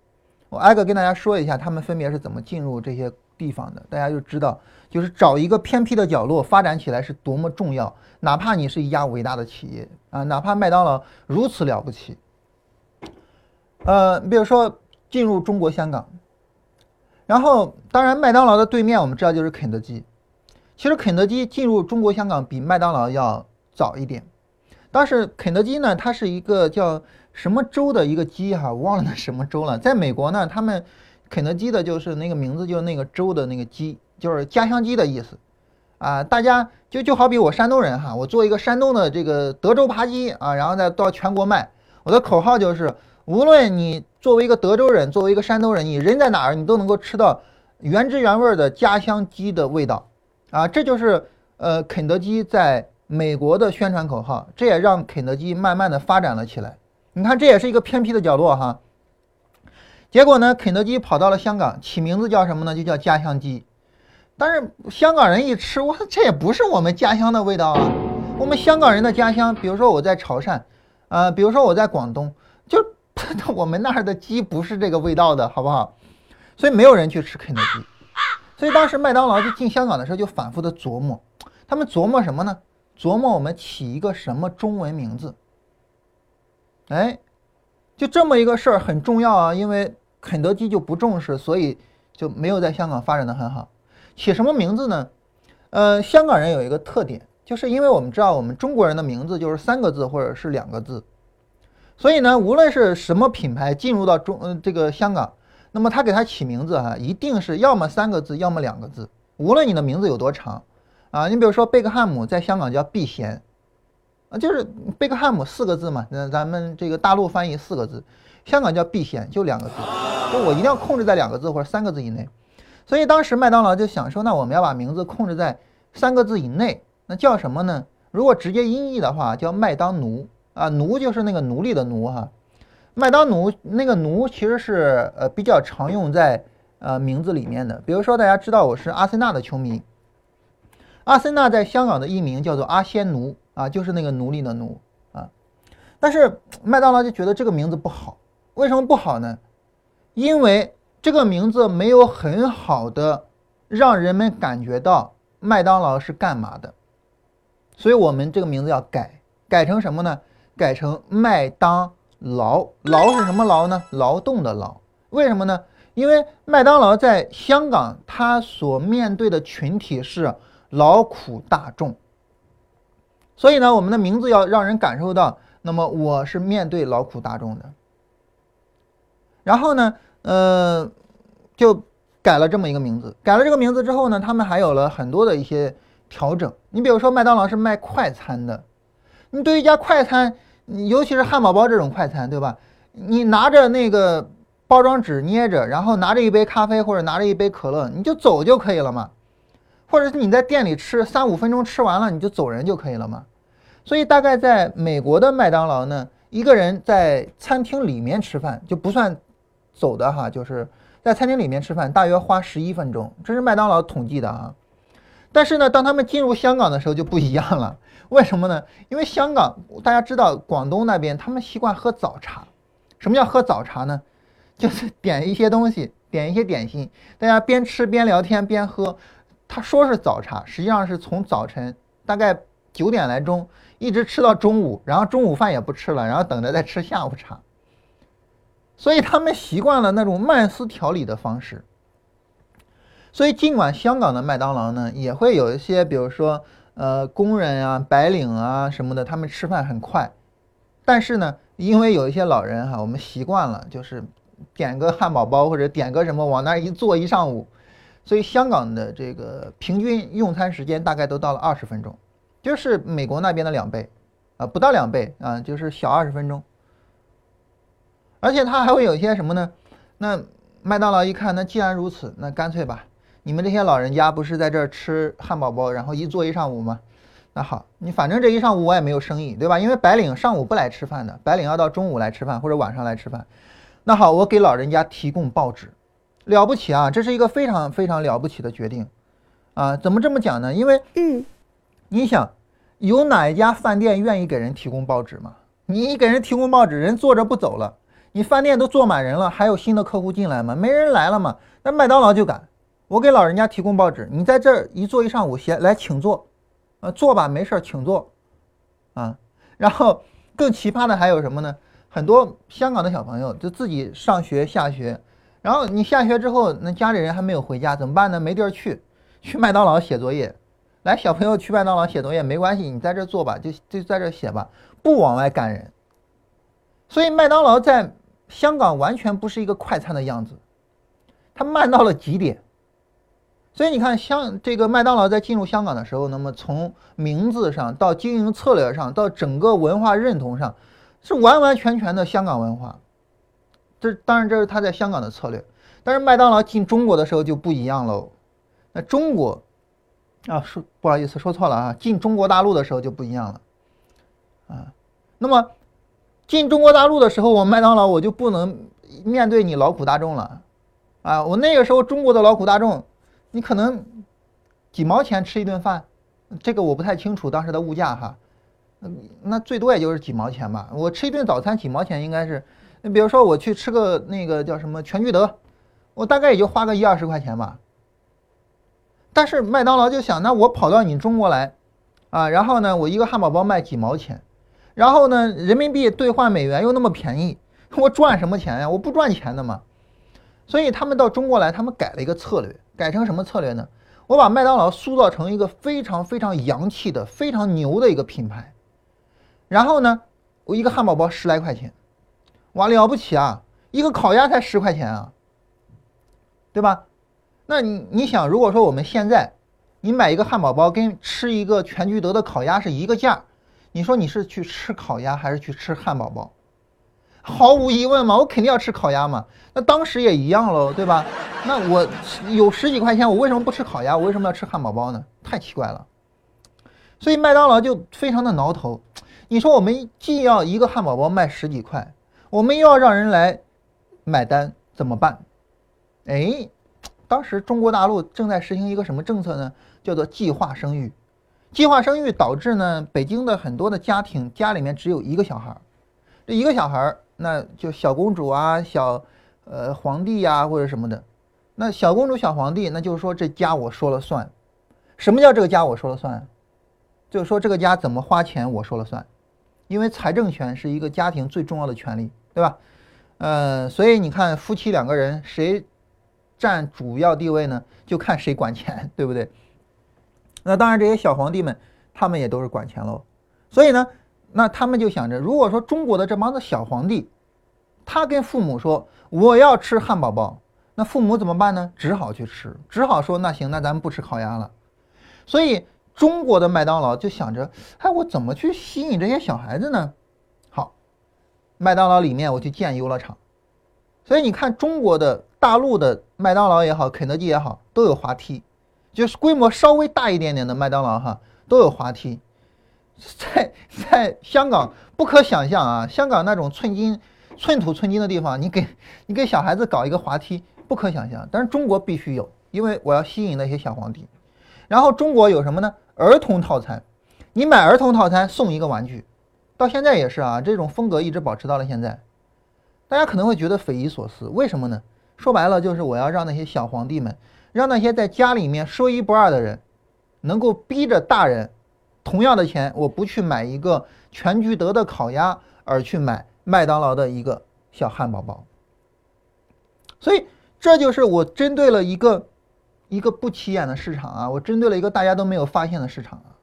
我挨个跟大家说一下，他们分别是怎么进入这些地方的，大家就知道，就是找一个偏僻的角落发展起来是多么重要。哪怕你是一家伟大的企业啊，哪怕麦当劳如此了不起，呃，比如说进入中国香港，然后当然麦当劳的对面我们知道就是肯德基，其实肯德基进入中国香港比麦当劳要早一点。当时肯德基呢，它是一个叫什么州的一个鸡哈，我忘了那什么州了。在美国呢，他们肯德基的就是那个名字，就是那个州的那个鸡，就是家乡鸡的意思啊。大家就就好比我山东人哈，我做一个山东的这个德州扒鸡啊，然后再到全国卖。我的口号就是，无论你作为一个德州人，作为一个山东人，你人在哪儿，你都能够吃到原汁原味的家乡鸡的味道啊。这就是呃肯德基在。美国的宣传口号，这也让肯德基慢慢的发展了起来。你看，这也是一个偏僻的角落哈。结果呢，肯德基跑到了香港，起名字叫什么呢？就叫家乡鸡。但是香港人一吃，哇，这也不是我们家乡的味道啊。我们香港人的家乡，比如说我在潮汕，呃，比如说我在广东，就 我们那儿的鸡不是这个味道的，好不好？所以没有人去吃肯德基。所以当时麦当劳就进香港的时候，就反复的琢磨，他们琢磨什么呢？琢磨我们起一个什么中文名字？哎，就这么一个事儿很重要啊，因为肯德基就不重视，所以就没有在香港发展的很好。起什么名字呢？呃，香港人有一个特点，就是因为我们知道我们中国人的名字就是三个字或者是两个字，所以呢，无论是什么品牌进入到中呃这个香港，那么他给他起名字哈，一定是要么三个字，要么两个字，无论你的名字有多长。啊，你比如说贝克汉姆在香港叫避嫌，啊，就是贝克汉姆四个字嘛，那咱们这个大陆翻译四个字，香港叫避嫌就两个字，就我一定要控制在两个字或者三个字以内。所以当时麦当劳就想说，那我们要把名字控制在三个字以内，那叫什么呢？如果直接音译的话，叫麦当奴啊，奴就是那个奴隶的奴哈，麦当奴那个奴其实是呃比较常用在呃名字里面的，比如说大家知道我是阿森纳的球迷。阿森纳在香港的译名叫做阿仙奴啊，就是那个奴隶的奴啊。但是麦当劳就觉得这个名字不好，为什么不好呢？因为这个名字没有很好的让人们感觉到麦当劳是干嘛的，所以我们这个名字要改，改成什么呢？改成麦当劳。劳是什么劳呢？劳动的劳。为什么呢？因为麦当劳在香港，它所面对的群体是。劳苦大众，所以呢，我们的名字要让人感受到，那么我是面对劳苦大众的。然后呢，呃，就改了这么一个名字。改了这个名字之后呢，他们还有了很多的一些调整。你比如说，麦当劳是卖快餐的，你对于一家快餐，尤其是汉堡包这种快餐，对吧？你拿着那个包装纸捏着，然后拿着一杯咖啡或者拿着一杯可乐，你就走就可以了嘛。或者是你在店里吃三五分钟吃完了你就走人就可以了嘛，所以大概在美国的麦当劳呢，一个人在餐厅里面吃饭就不算走的哈，就是在餐厅里面吃饭大约花十一分钟，这是麦当劳统计的啊。但是呢，当他们进入香港的时候就不一样了，为什么呢？因为香港大家知道广东那边他们习惯喝早茶，什么叫喝早茶呢？就是点一些东西，点一些点心，大家边吃边聊天边喝。他说是早茶，实际上是从早晨大概九点来钟一直吃到中午，然后中午饭也不吃了，然后等着再吃下午茶。所以他们习惯了那种慢思调理的方式。所以尽管香港的麦当劳呢也会有一些，比如说呃工人啊、白领啊什么的，他们吃饭很快，但是呢，因为有一些老人哈，我们习惯了就是点个汉堡包或者点个什么往那一坐一上午。所以香港的这个平均用餐时间大概都到了二十分钟，就是美国那边的两倍，啊，不到两倍啊，就是小二十分钟。而且它还会有一些什么呢？那麦当劳一看，那既然如此，那干脆吧，你们这些老人家不是在这儿吃汉堡包，然后一坐一上午吗？那好，你反正这一上午我也没有生意，对吧？因为白领上午不来吃饭的，白领要到中午来吃饭或者晚上来吃饭。那好，我给老人家提供报纸，了不起啊！这是一个非常非常了不起的决定，啊，怎么这么讲呢？因为，嗯，你想，有哪一家饭店愿意给人提供报纸吗？你给人提供报纸，人坐着不走了，你饭店都坐满人了，还有新的客户进来吗？没人来了嘛。那麦当劳就敢，我给老人家提供报纸，你在这儿一坐一上午，先来请坐，啊，坐吧，没事儿，请坐，啊，然后更奇葩的还有什么呢？很多香港的小朋友就自己上学下学，然后你下学之后，那家里人还没有回家，怎么办呢？没地儿去，去麦当劳写作业。来，小朋友去麦当劳写作业没关系，你在这坐吧，就就在这写吧，不往外赶人。所以麦当劳在香港完全不是一个快餐的样子，它慢到了极点。所以你看，香这个麦当劳在进入香港的时候，那么从名字上到经营策略上到整个文化认同上。是完完全全的香港文化，这当然这是他在香港的策略，但是麦当劳进中国的时候就不一样喽。那中国啊，说不好意思说错了啊，进中国大陆的时候就不一样了啊。那么进中国大陆的时候，我麦当劳我就不能面对你劳苦大众了啊。我那个时候中国的劳苦大众，你可能几毛钱吃一顿饭，这个我不太清楚当时的物价哈。嗯那最多也就是几毛钱吧。我吃一顿早餐几毛钱应该是，你比如说我去吃个那个叫什么全聚德，我大概也就花个一二十块钱吧。但是麦当劳就想，那我跑到你中国来，啊，然后呢，我一个汉堡包卖几毛钱，然后呢，人民币兑换美元又那么便宜，我赚什么钱呀？我不赚钱的嘛。所以他们到中国来，他们改了一个策略，改成什么策略呢？我把麦当劳塑造成一个非常非常洋气的、非常牛的一个品牌。然后呢，我一个汉堡包十来块钱，哇，了不起啊！一个烤鸭才十块钱啊，对吧？那你你想，如果说我们现在你买一个汉堡包跟吃一个全聚德的烤鸭是一个价，你说你是去吃烤鸭还是去吃汉堡包？毫无疑问嘛，我肯定要吃烤鸭嘛。那当时也一样喽，对吧？那我有十几块钱，我为什么不吃烤鸭？我为什么要吃汉堡包呢？太奇怪了。所以麦当劳就非常的挠头。你说我们既要一个汉堡包卖十几块，我们又要让人来买单，怎么办？哎，当时中国大陆正在实行一个什么政策呢？叫做计划生育。计划生育导致呢，北京的很多的家庭家里面只有一个小孩儿，这一个小孩儿那就小公主啊，小呃皇帝呀或者什么的。那小公主、小皇帝，那就是说这家我说了算。什么叫这个家我说了算？就是说这个家怎么花钱我说了算。因为财政权是一个家庭最重要的权利，对吧？呃，所以你看夫妻两个人谁占主要地位呢？就看谁管钱，对不对？那当然这些小皇帝们他们也都是管钱喽。所以呢，那他们就想着，如果说中国的这帮子小皇帝，他跟父母说我要吃汉堡包，那父母怎么办呢？只好去吃，只好说那行，那咱们不吃烤鸭了。所以。中国的麦当劳就想着，哎，我怎么去吸引这些小孩子呢？麦当劳里面我去建游乐场，所以你看中国的大陆的麦当劳也好，肯德基也好，都有滑梯，就是规模稍微大一点点的麦当劳哈，都有滑梯。在在香港不可想象啊，香港那种寸金寸土寸金的地方，你给你给小孩子搞一个滑梯，不可想象。但是中国必须有，因为我要吸引那些小皇帝。然后中国有什么呢？儿童套餐，你买儿童套餐送一个玩具，到现在也是啊，这种风格一直保持到了现在。大家可能会觉得匪夷所思，为什么呢？说白了就是我要让那些小皇帝们，让那些在家里面说一不二的人，能够逼着大人，同样的钱我不去买一个全聚德的烤鸭，而去买麦当劳的一个小汉堡包。所以这就是我针对了一个。一个不起眼的市场啊，我针对了一个大家都没有发现的市场啊，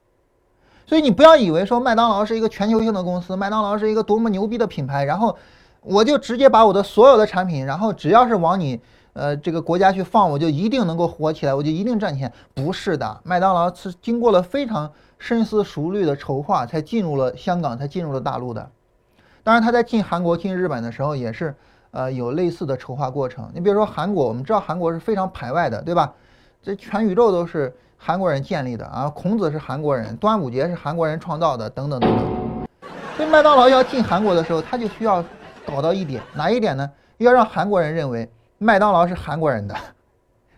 所以你不要以为说麦当劳是一个全球性的公司，麦当劳是一个多么牛逼的品牌，然后我就直接把我的所有的产品，然后只要是往你呃这个国家去放，我就一定能够火起来，我就一定赚钱？不是的，麦当劳是经过了非常深思熟虑的筹划，才进入了香港，才进入了大陆的。当然，他在进韩国、进日本的时候，也是呃有类似的筹划过程。你比如说韩国，我们知道韩国是非常排外的，对吧？这全宇宙都是韩国人建立的啊，孔子是韩国人，端午节是韩国人创造的，等等等等。所以麦当劳要进韩国的时候，他就需要搞到一点，哪一点呢？要让韩国人认为麦当劳是韩国人的，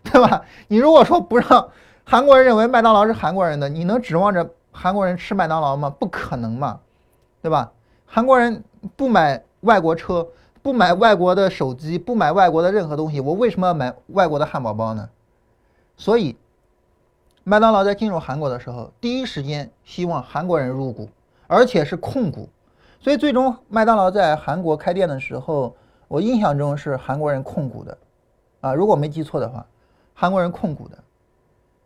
对吧？你如果说不让韩国人认为麦当劳是韩国人的，你能指望着韩国人吃麦当劳吗？不可能嘛，对吧？韩国人不买外国车，不买外国的手机，不买外国的任何东西，我为什么要买外国的汉堡包呢？所以，麦当劳在进入韩国的时候，第一时间希望韩国人入股。而且是控股，所以最终麦当劳在韩国开店的时候，我印象中是韩国人控股的，啊，如果没记错的话，韩国人控股的，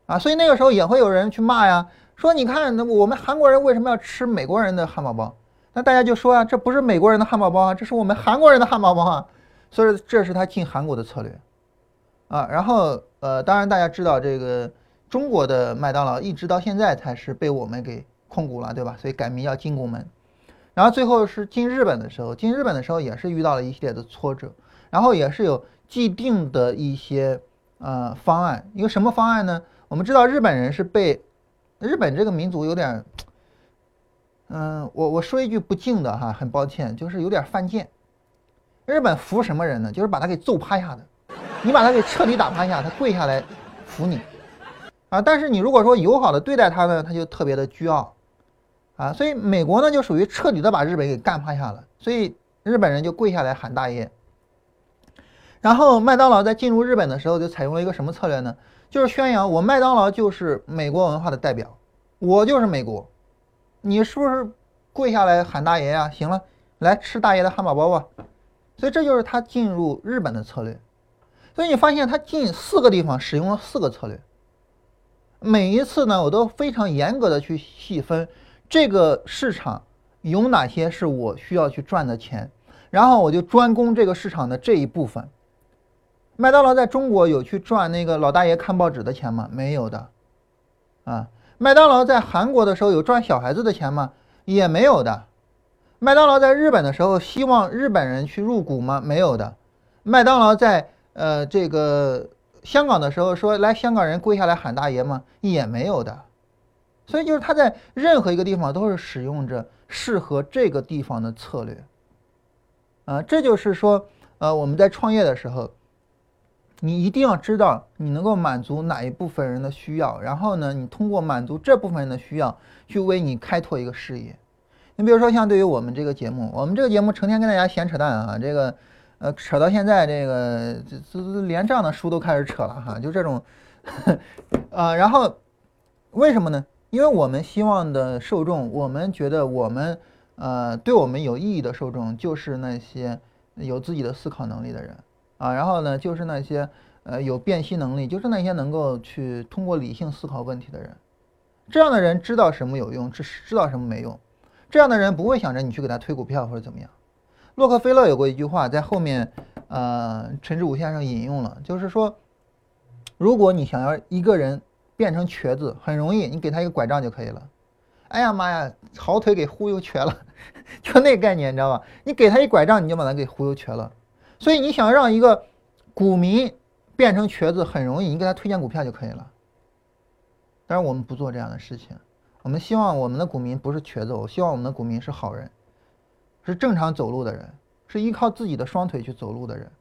啊，所以那个时候也会有人去骂呀，说你看那我们韩国人为什么要吃美国人的汉堡包？那大家就说啊，这不是美国人的汉堡包啊，这是我们韩国人的汉堡包啊，所以这是他进韩国的策略，啊，然后呃，当然大家知道这个中国的麦当劳一直到现在才是被我们给。控股了，对吧？所以改名叫金拱门，然后最后是进日本的时候，进日本的时候也是遇到了一系列的挫折，然后也是有既定的一些呃方案。一个什么方案呢？我们知道日本人是被日本这个民族有点，嗯，我我说一句不敬的哈，很抱歉，就是有点犯贱。日本服什么人呢？就是把他给揍趴下的，你把他给彻底打趴下，他跪下来服你啊。但是你如果说友好的对待他呢，他就特别的倨傲。啊，所以美国呢就属于彻底的把日本给干趴下了，所以日本人就跪下来喊大爷。然后麦当劳在进入日本的时候就采用了一个什么策略呢？就是宣扬我麦当劳就是美国文化的代表，我就是美国，你是不是跪下来喊大爷呀？行了，来吃大爷的汉堡包吧。所以这就是他进入日本的策略。所以你发现他进四个地方使用了四个策略，每一次呢我都非常严格的去细分。这个市场有哪些是我需要去赚的钱，然后我就专攻这个市场的这一部分。麦当劳在中国有去赚那个老大爷看报纸的钱吗？没有的。啊，麦当劳在韩国的时候有赚小孩子的钱吗？也没有的。麦当劳在日本的时候希望日本人去入股吗？没有的。麦当劳在呃这个香港的时候说来香港人跪下来喊大爷吗？也没有的。所以就是他在任何一个地方都是使用着适合这个地方的策略，啊，这就是说，呃，我们在创业的时候，你一定要知道你能够满足哪一部分人的需要，然后呢，你通过满足这部分人的需要，去为你开拓一个事业。你比如说像对于我们这个节目，我们这个节目成天跟大家闲扯淡啊，这个，呃，扯到现在这个这这连这样的书都开始扯了哈，就这种，啊，然后为什么呢？因为我们希望的受众，我们觉得我们，呃，对我们有意义的受众，就是那些有自己的思考能力的人啊。然后呢，就是那些呃有辨析能力，就是那些能够去通过理性思考问题的人。这样的人知道什么有用，知知道什么没用。这样的人不会想着你去给他推股票或者怎么样。洛克菲勒有过一句话，在后面，呃，陈志武先生引用了，就是说，如果你想要一个人。变成瘸子很容易，你给他一个拐杖就可以了。哎呀妈呀，好腿给忽悠瘸了，就那概念，你知道吧？你给他一拐杖，你就把他给忽悠瘸了。所以你想让一个股民变成瘸子很容易，你给他推荐股票就可以了。当然我们不做这样的事情，我们希望我们的股民不是瘸子，我希望我们的股民是好人，是正常走路的人，是依靠自己的双腿去走路的人。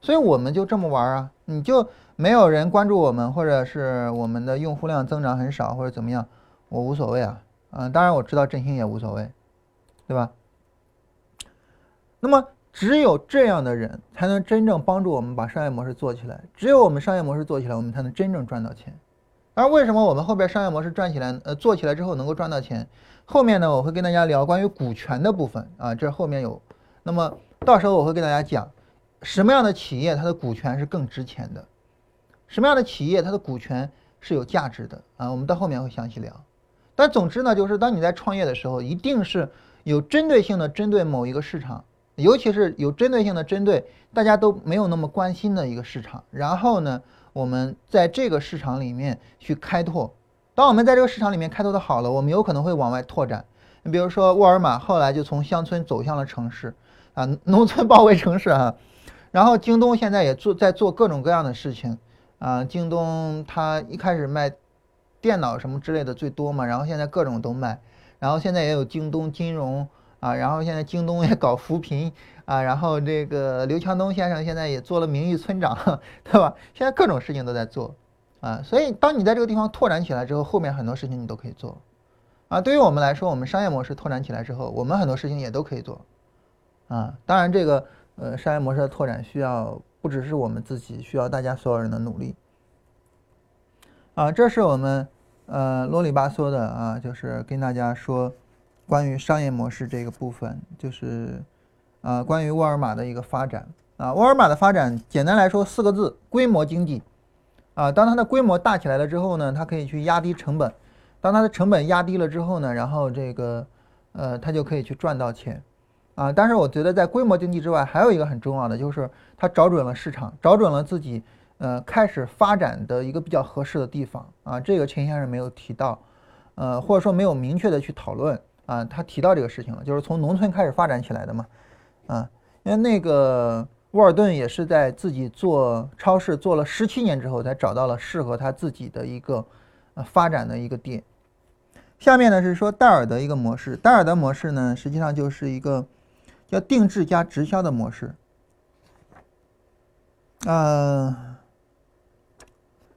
所以我们就这么玩啊，你就没有人关注我们，或者是我们的用户量增长很少，或者怎么样，我无所谓啊。嗯，当然我知道振兴也无所谓，对吧？那么只有这样的人才能真正帮助我们把商业模式做起来，只有我们商业模式做起来，我们才能真正赚到钱。而为什么我们后边商业模式赚起来，呃，做起来之后能够赚到钱？后面呢，我会跟大家聊关于股权的部分啊，这后面有。那么到时候我会跟大家讲。什么样的企业它的股权是更值钱的？什么样的企业它的股权是有价值的啊？我们到后面会详细聊。但总之呢，就是当你在创业的时候，一定是有针对性的针对某一个市场尤其是有针对性的针对大家都没有那么关心的一个市场，然后呢，我们在这个市场里面去开拓。当我们在这个市场里面开拓的好了，我们有可能会往外拓展。你比如说沃尔玛后来就从乡村走向了城市，啊，农村包围城市啊。然后京东现在也做在做各种各样的事情，啊，京东它一开始卖电脑什么之类的最多嘛，然后现在各种都卖，然后现在也有京东金融啊，然后现在京东也搞扶贫啊，然后这个刘强东先生现在也做了名誉村长，对吧？现在各种事情都在做，啊，所以当你在这个地方拓展起来之后，后面很多事情你都可以做，啊，对于我们来说，我们商业模式拓展起来之后，我们很多事情也都可以做，啊，当然这个。呃，商业模式的拓展需要不只是我们自己，需要大家所有人的努力。啊，这是我们呃啰里吧嗦的啊，就是跟大家说关于商业模式这个部分，就是啊关于沃尔玛的一个发展啊。沃尔玛的发展简单来说四个字：规模经济。啊，当它的规模大起来了之后呢，它可以去压低成本；当它的成本压低了之后呢，然后这个呃它就可以去赚到钱。啊，但是我觉得在规模经济之外，还有一个很重要的，就是它找准了市场，找准了自己呃开始发展的一个比较合适的地方啊。这个陈先生没有提到，呃，或者说没有明确的去讨论啊。他提到这个事情了，就是从农村开始发展起来的嘛，啊，因为那个沃尔顿也是在自己做超市做了十七年之后，才找到了适合他自己的一个呃发展的一个点。下面呢是说戴尔的一个模式，戴尔的模式呢实际上就是一个。叫定制加直销的模式，嗯，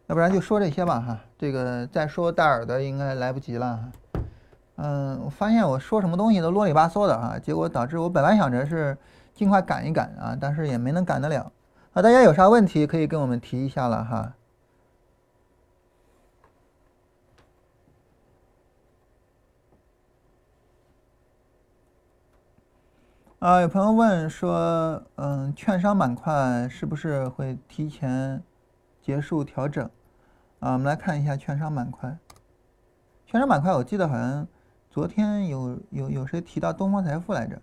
要不然就说这些吧哈。这个再说戴尔的应该来不及了哈。嗯，我发现我说什么东西都啰里吧嗦的哈，结果导致我本来想着是尽快赶一赶啊，但是也没能赶得了。啊，大家有啥问题可以跟我们提一下了哈。啊，有朋友问说，嗯，券商板块是不是会提前结束调整？啊，我们来看一下券商板块。券商板块，我记得好像昨天有有有谁提到东方财富来着？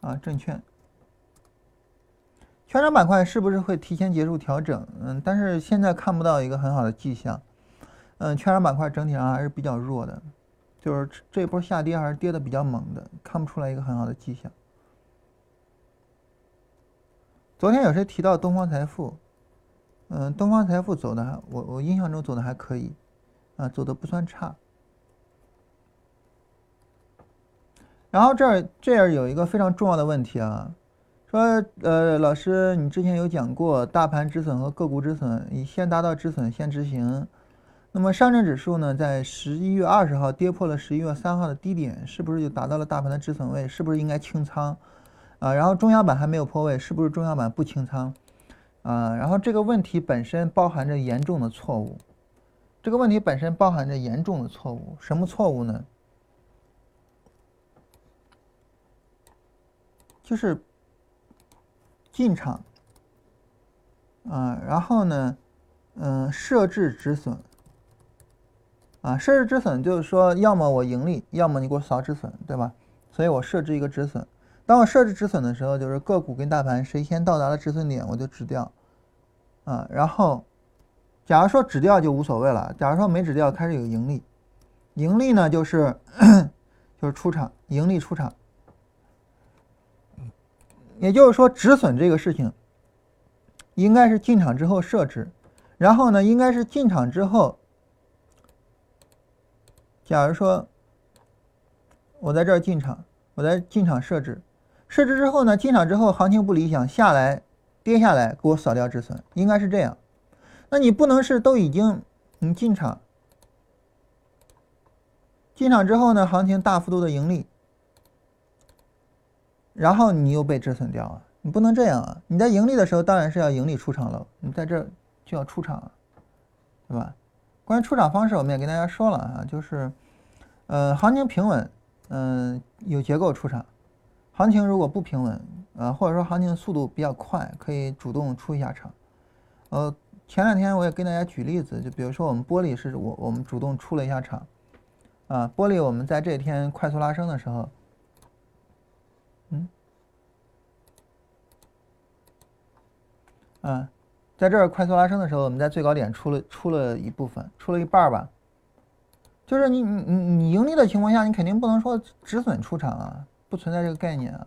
啊，证券。券商板块是不是会提前结束调整？嗯，但是现在看不到一个很好的迹象。嗯，券商板块整体上还是比较弱的。就是这波下跌还是跌的比较猛的，看不出来一个很好的迹象。昨天有谁提到东方财富？嗯，东方财富走的还我我印象中走的还可以，啊，走的不算差。然后这儿这儿有一个非常重要的问题啊，说呃老师你之前有讲过大盘止损和个股止损，你先达到止损先执行。那么上证指数呢，在十一月二十号跌破了十一月三号的低点，是不是就达到了大盘的止损位？是不是应该清仓？啊，然后中小板还没有破位，是不是中小板不清仓？啊，然后这个问题本身包含着严重的错误，这个问题本身包含着严重的错误，什么错误呢？就是进场，啊，然后呢，嗯，设置止损。啊，设置止损就是说，要么我盈利，要么你给我扫止损，对吧？所以我设置一个止损。当我设置止损的时候，就是个股跟大盘谁先到达了止损点，我就止掉。啊，然后，假如说止掉就无所谓了。假如说没止掉，开始有盈利，盈利呢就是 就是出场，盈利出场。也就是说，止损这个事情，应该是进场之后设置，然后呢，应该是进场之后。假如说，我在这儿进场，我在进场设置，设置之后呢，进场之后行情不理想，下来跌下来给我扫掉止损，应该是这样。那你不能是都已经你进场，进场之后呢，行情大幅度的盈利，然后你又被止损掉了？你不能这样啊！你在盈利的时候当然是要盈利出场了，你在这就要出场，对吧？关于出场方式，我们也跟大家说了啊，就是，呃，行情平稳，嗯，有结构出场；行情如果不平稳，呃，或者说行情速度比较快，可以主动出一下场。呃，前两天我也跟大家举例子，就比如说我们玻璃是我我们主动出了一下场，啊，玻璃我们在这天快速拉升的时候，嗯，在这儿快速拉升的时候，我们在最高点出了出了一部分，出了一半儿吧。就是你你你你盈利的情况下，你肯定不能说止损出场啊，不存在这个概念啊。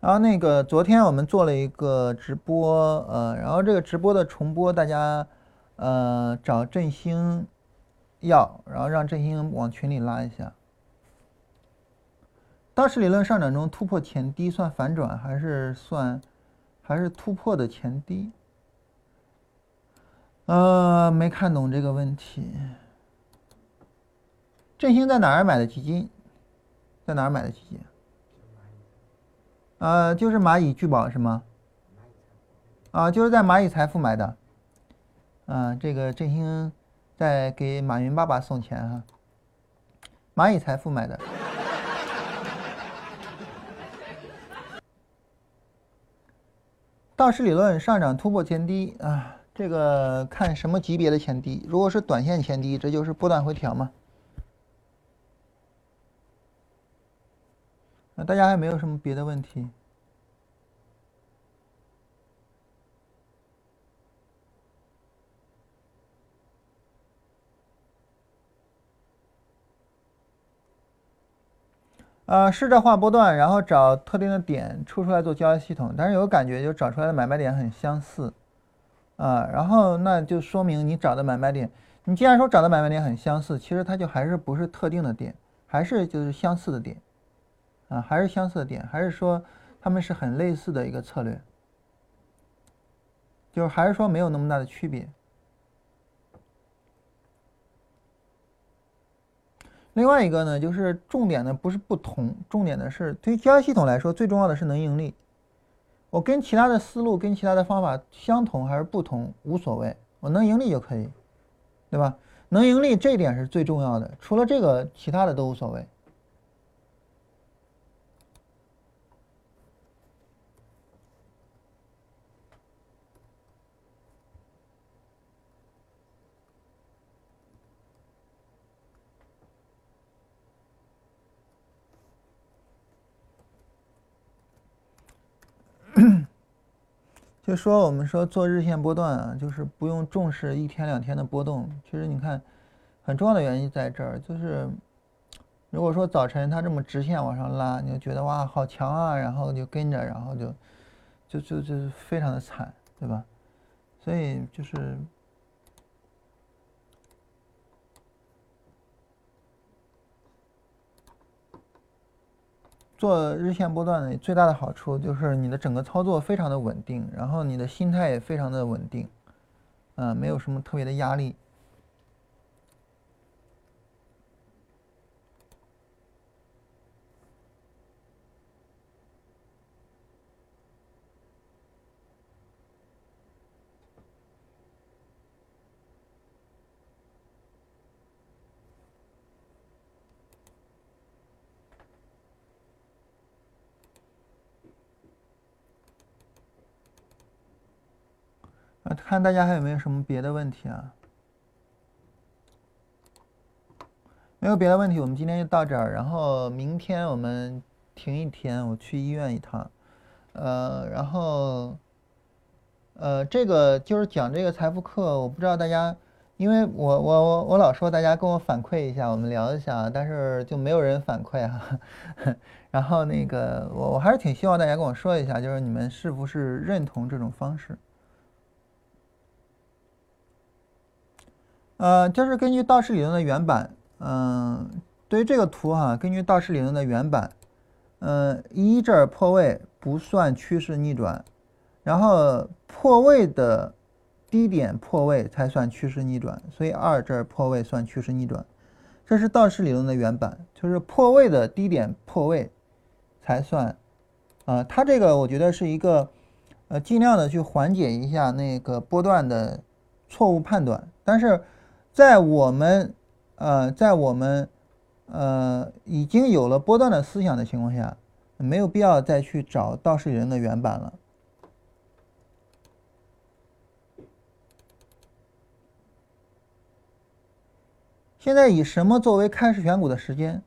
然后那个昨天我们做了一个直播，呃，然后这个直播的重播，大家呃找振兴要，然后让振兴往群里拉一下。当时理论上涨中突破前低算反转还是算还是突破的前低？呃，没看懂这个问题。振兴在哪儿买的基金？在哪儿买的基金？呃，就是蚂蚁聚宝是吗？啊，就是在蚂蚁财富买的。啊，这个振兴在给马云爸爸送钱哈。蚂蚁财富买的。道氏理论上涨突破前低啊，这个看什么级别的前低？如果是短线前低，这就是波段回调嘛。那大家还没有什么别的问题？呃，试着画波段，然后找特定的点出出来做交易系统，但是有感觉就找出来的买卖点很相似，啊，然后那就说明你找的买卖点，你既然说找的买卖点很相似，其实它就还是不是特定的点，还是就是相似的点。啊，还是相似的点，还是说他们是很类似的一个策略，就是还是说没有那么大的区别。另外一个呢，就是重点呢不是不同，重点的是对于交易系统来说，最重要的是能盈利。我跟其他的思路跟其他的方法相同还是不同无所谓，我能盈利就可以，对吧？能盈利这一点是最重要的，除了这个，其他的都无所谓。就说我们说做日线波段啊，就是不用重视一天两天的波动。其实你看，很重要的原因在这儿，就是如果说早晨它这么直线往上拉，你就觉得哇好强啊，然后就跟着，然后就就就就非常的惨，对吧？所以就是。做日线波段的最大的好处就是你的整个操作非常的稳定，然后你的心态也非常的稳定，嗯，没有什么特别的压力。看大家还有没有什么别的问题啊？没有别的问题，我们今天就到这儿。然后明天我们停一天，我去医院一趟。呃，然后，呃，这个就是讲这个财富课，我不知道大家，因为我我我我老说大家跟我反馈一下，我们聊一下，但是就没有人反馈啊。然后那个我我还是挺希望大家跟我说一下，就是你们是不是认同这种方式？呃，就是根据道氏理论的原版，嗯，对于这个图哈，根据道氏理论的原版，嗯，一这儿破位不算趋势逆转，然后破位的低点破位才算趋势逆转，所以二这儿破位算趋势逆转，这是道氏理论的原版，就是破位的低点破位才算，啊，它这个我觉得是一个，呃，尽量的去缓解一下那个波段的错误判断，但是。在我们，呃，在我们，呃，已经有了波段的思想的情况下，没有必要再去找道士人的原版了。现在以什么作为开始选股的时间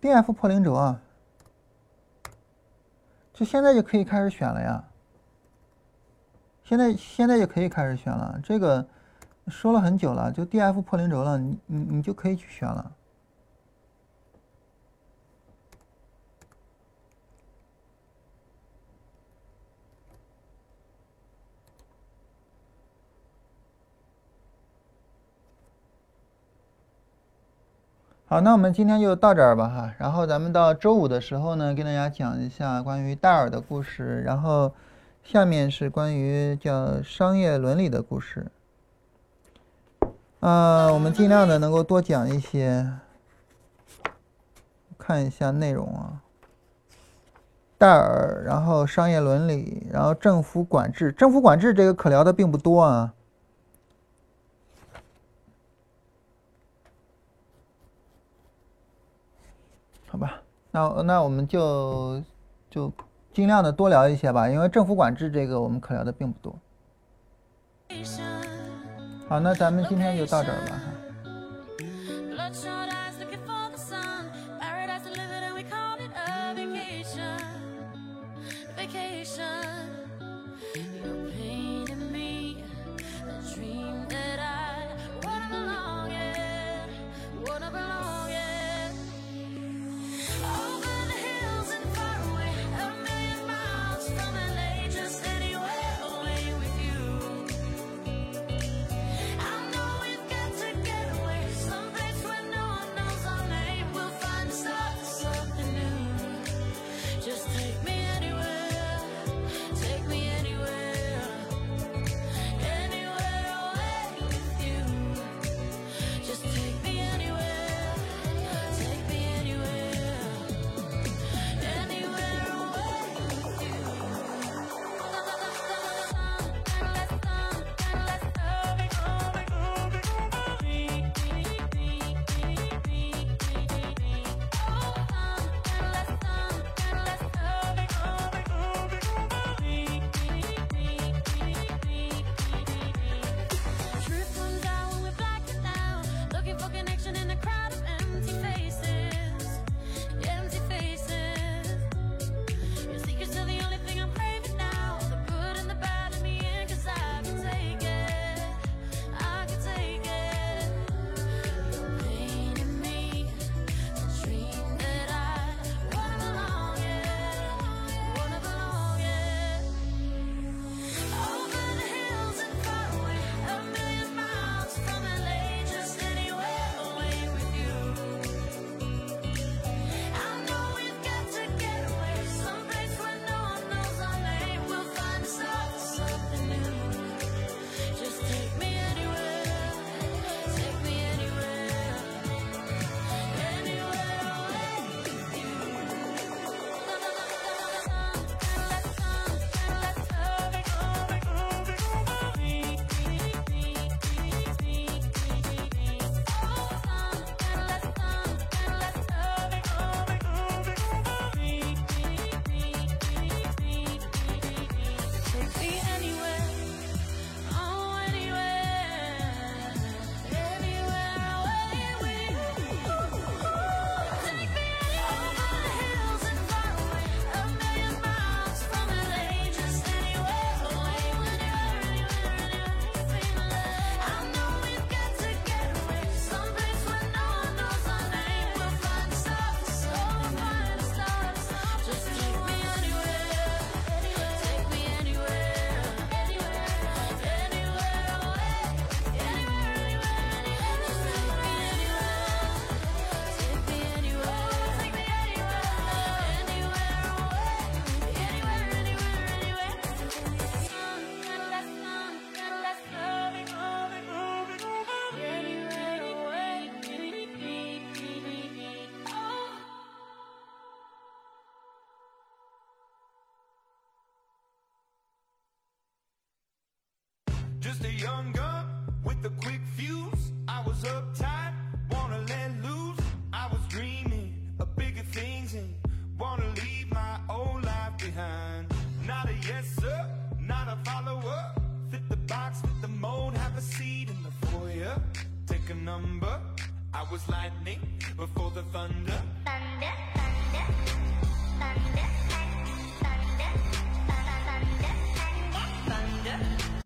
？，DF 破零轴啊，就现在就可以开始选了呀。现在现在就可以开始选了，这个说了很久了，就 DF 破零轴了，你你你就可以去选了。好，那我们今天就到这儿吧哈。然后咱们到周五的时候呢，跟大家讲一下关于戴尔的故事。然后下面是关于叫商业伦理的故事。啊，我们尽量的能够多讲一些。看一下内容啊。戴尔，然后商业伦理，然后政府管制。政府管制这个可聊的并不多啊。好吧，那那我们就就尽量的多聊一些吧，因为政府管制这个我们可聊的并不多。好，那咱们今天就到这儿吧。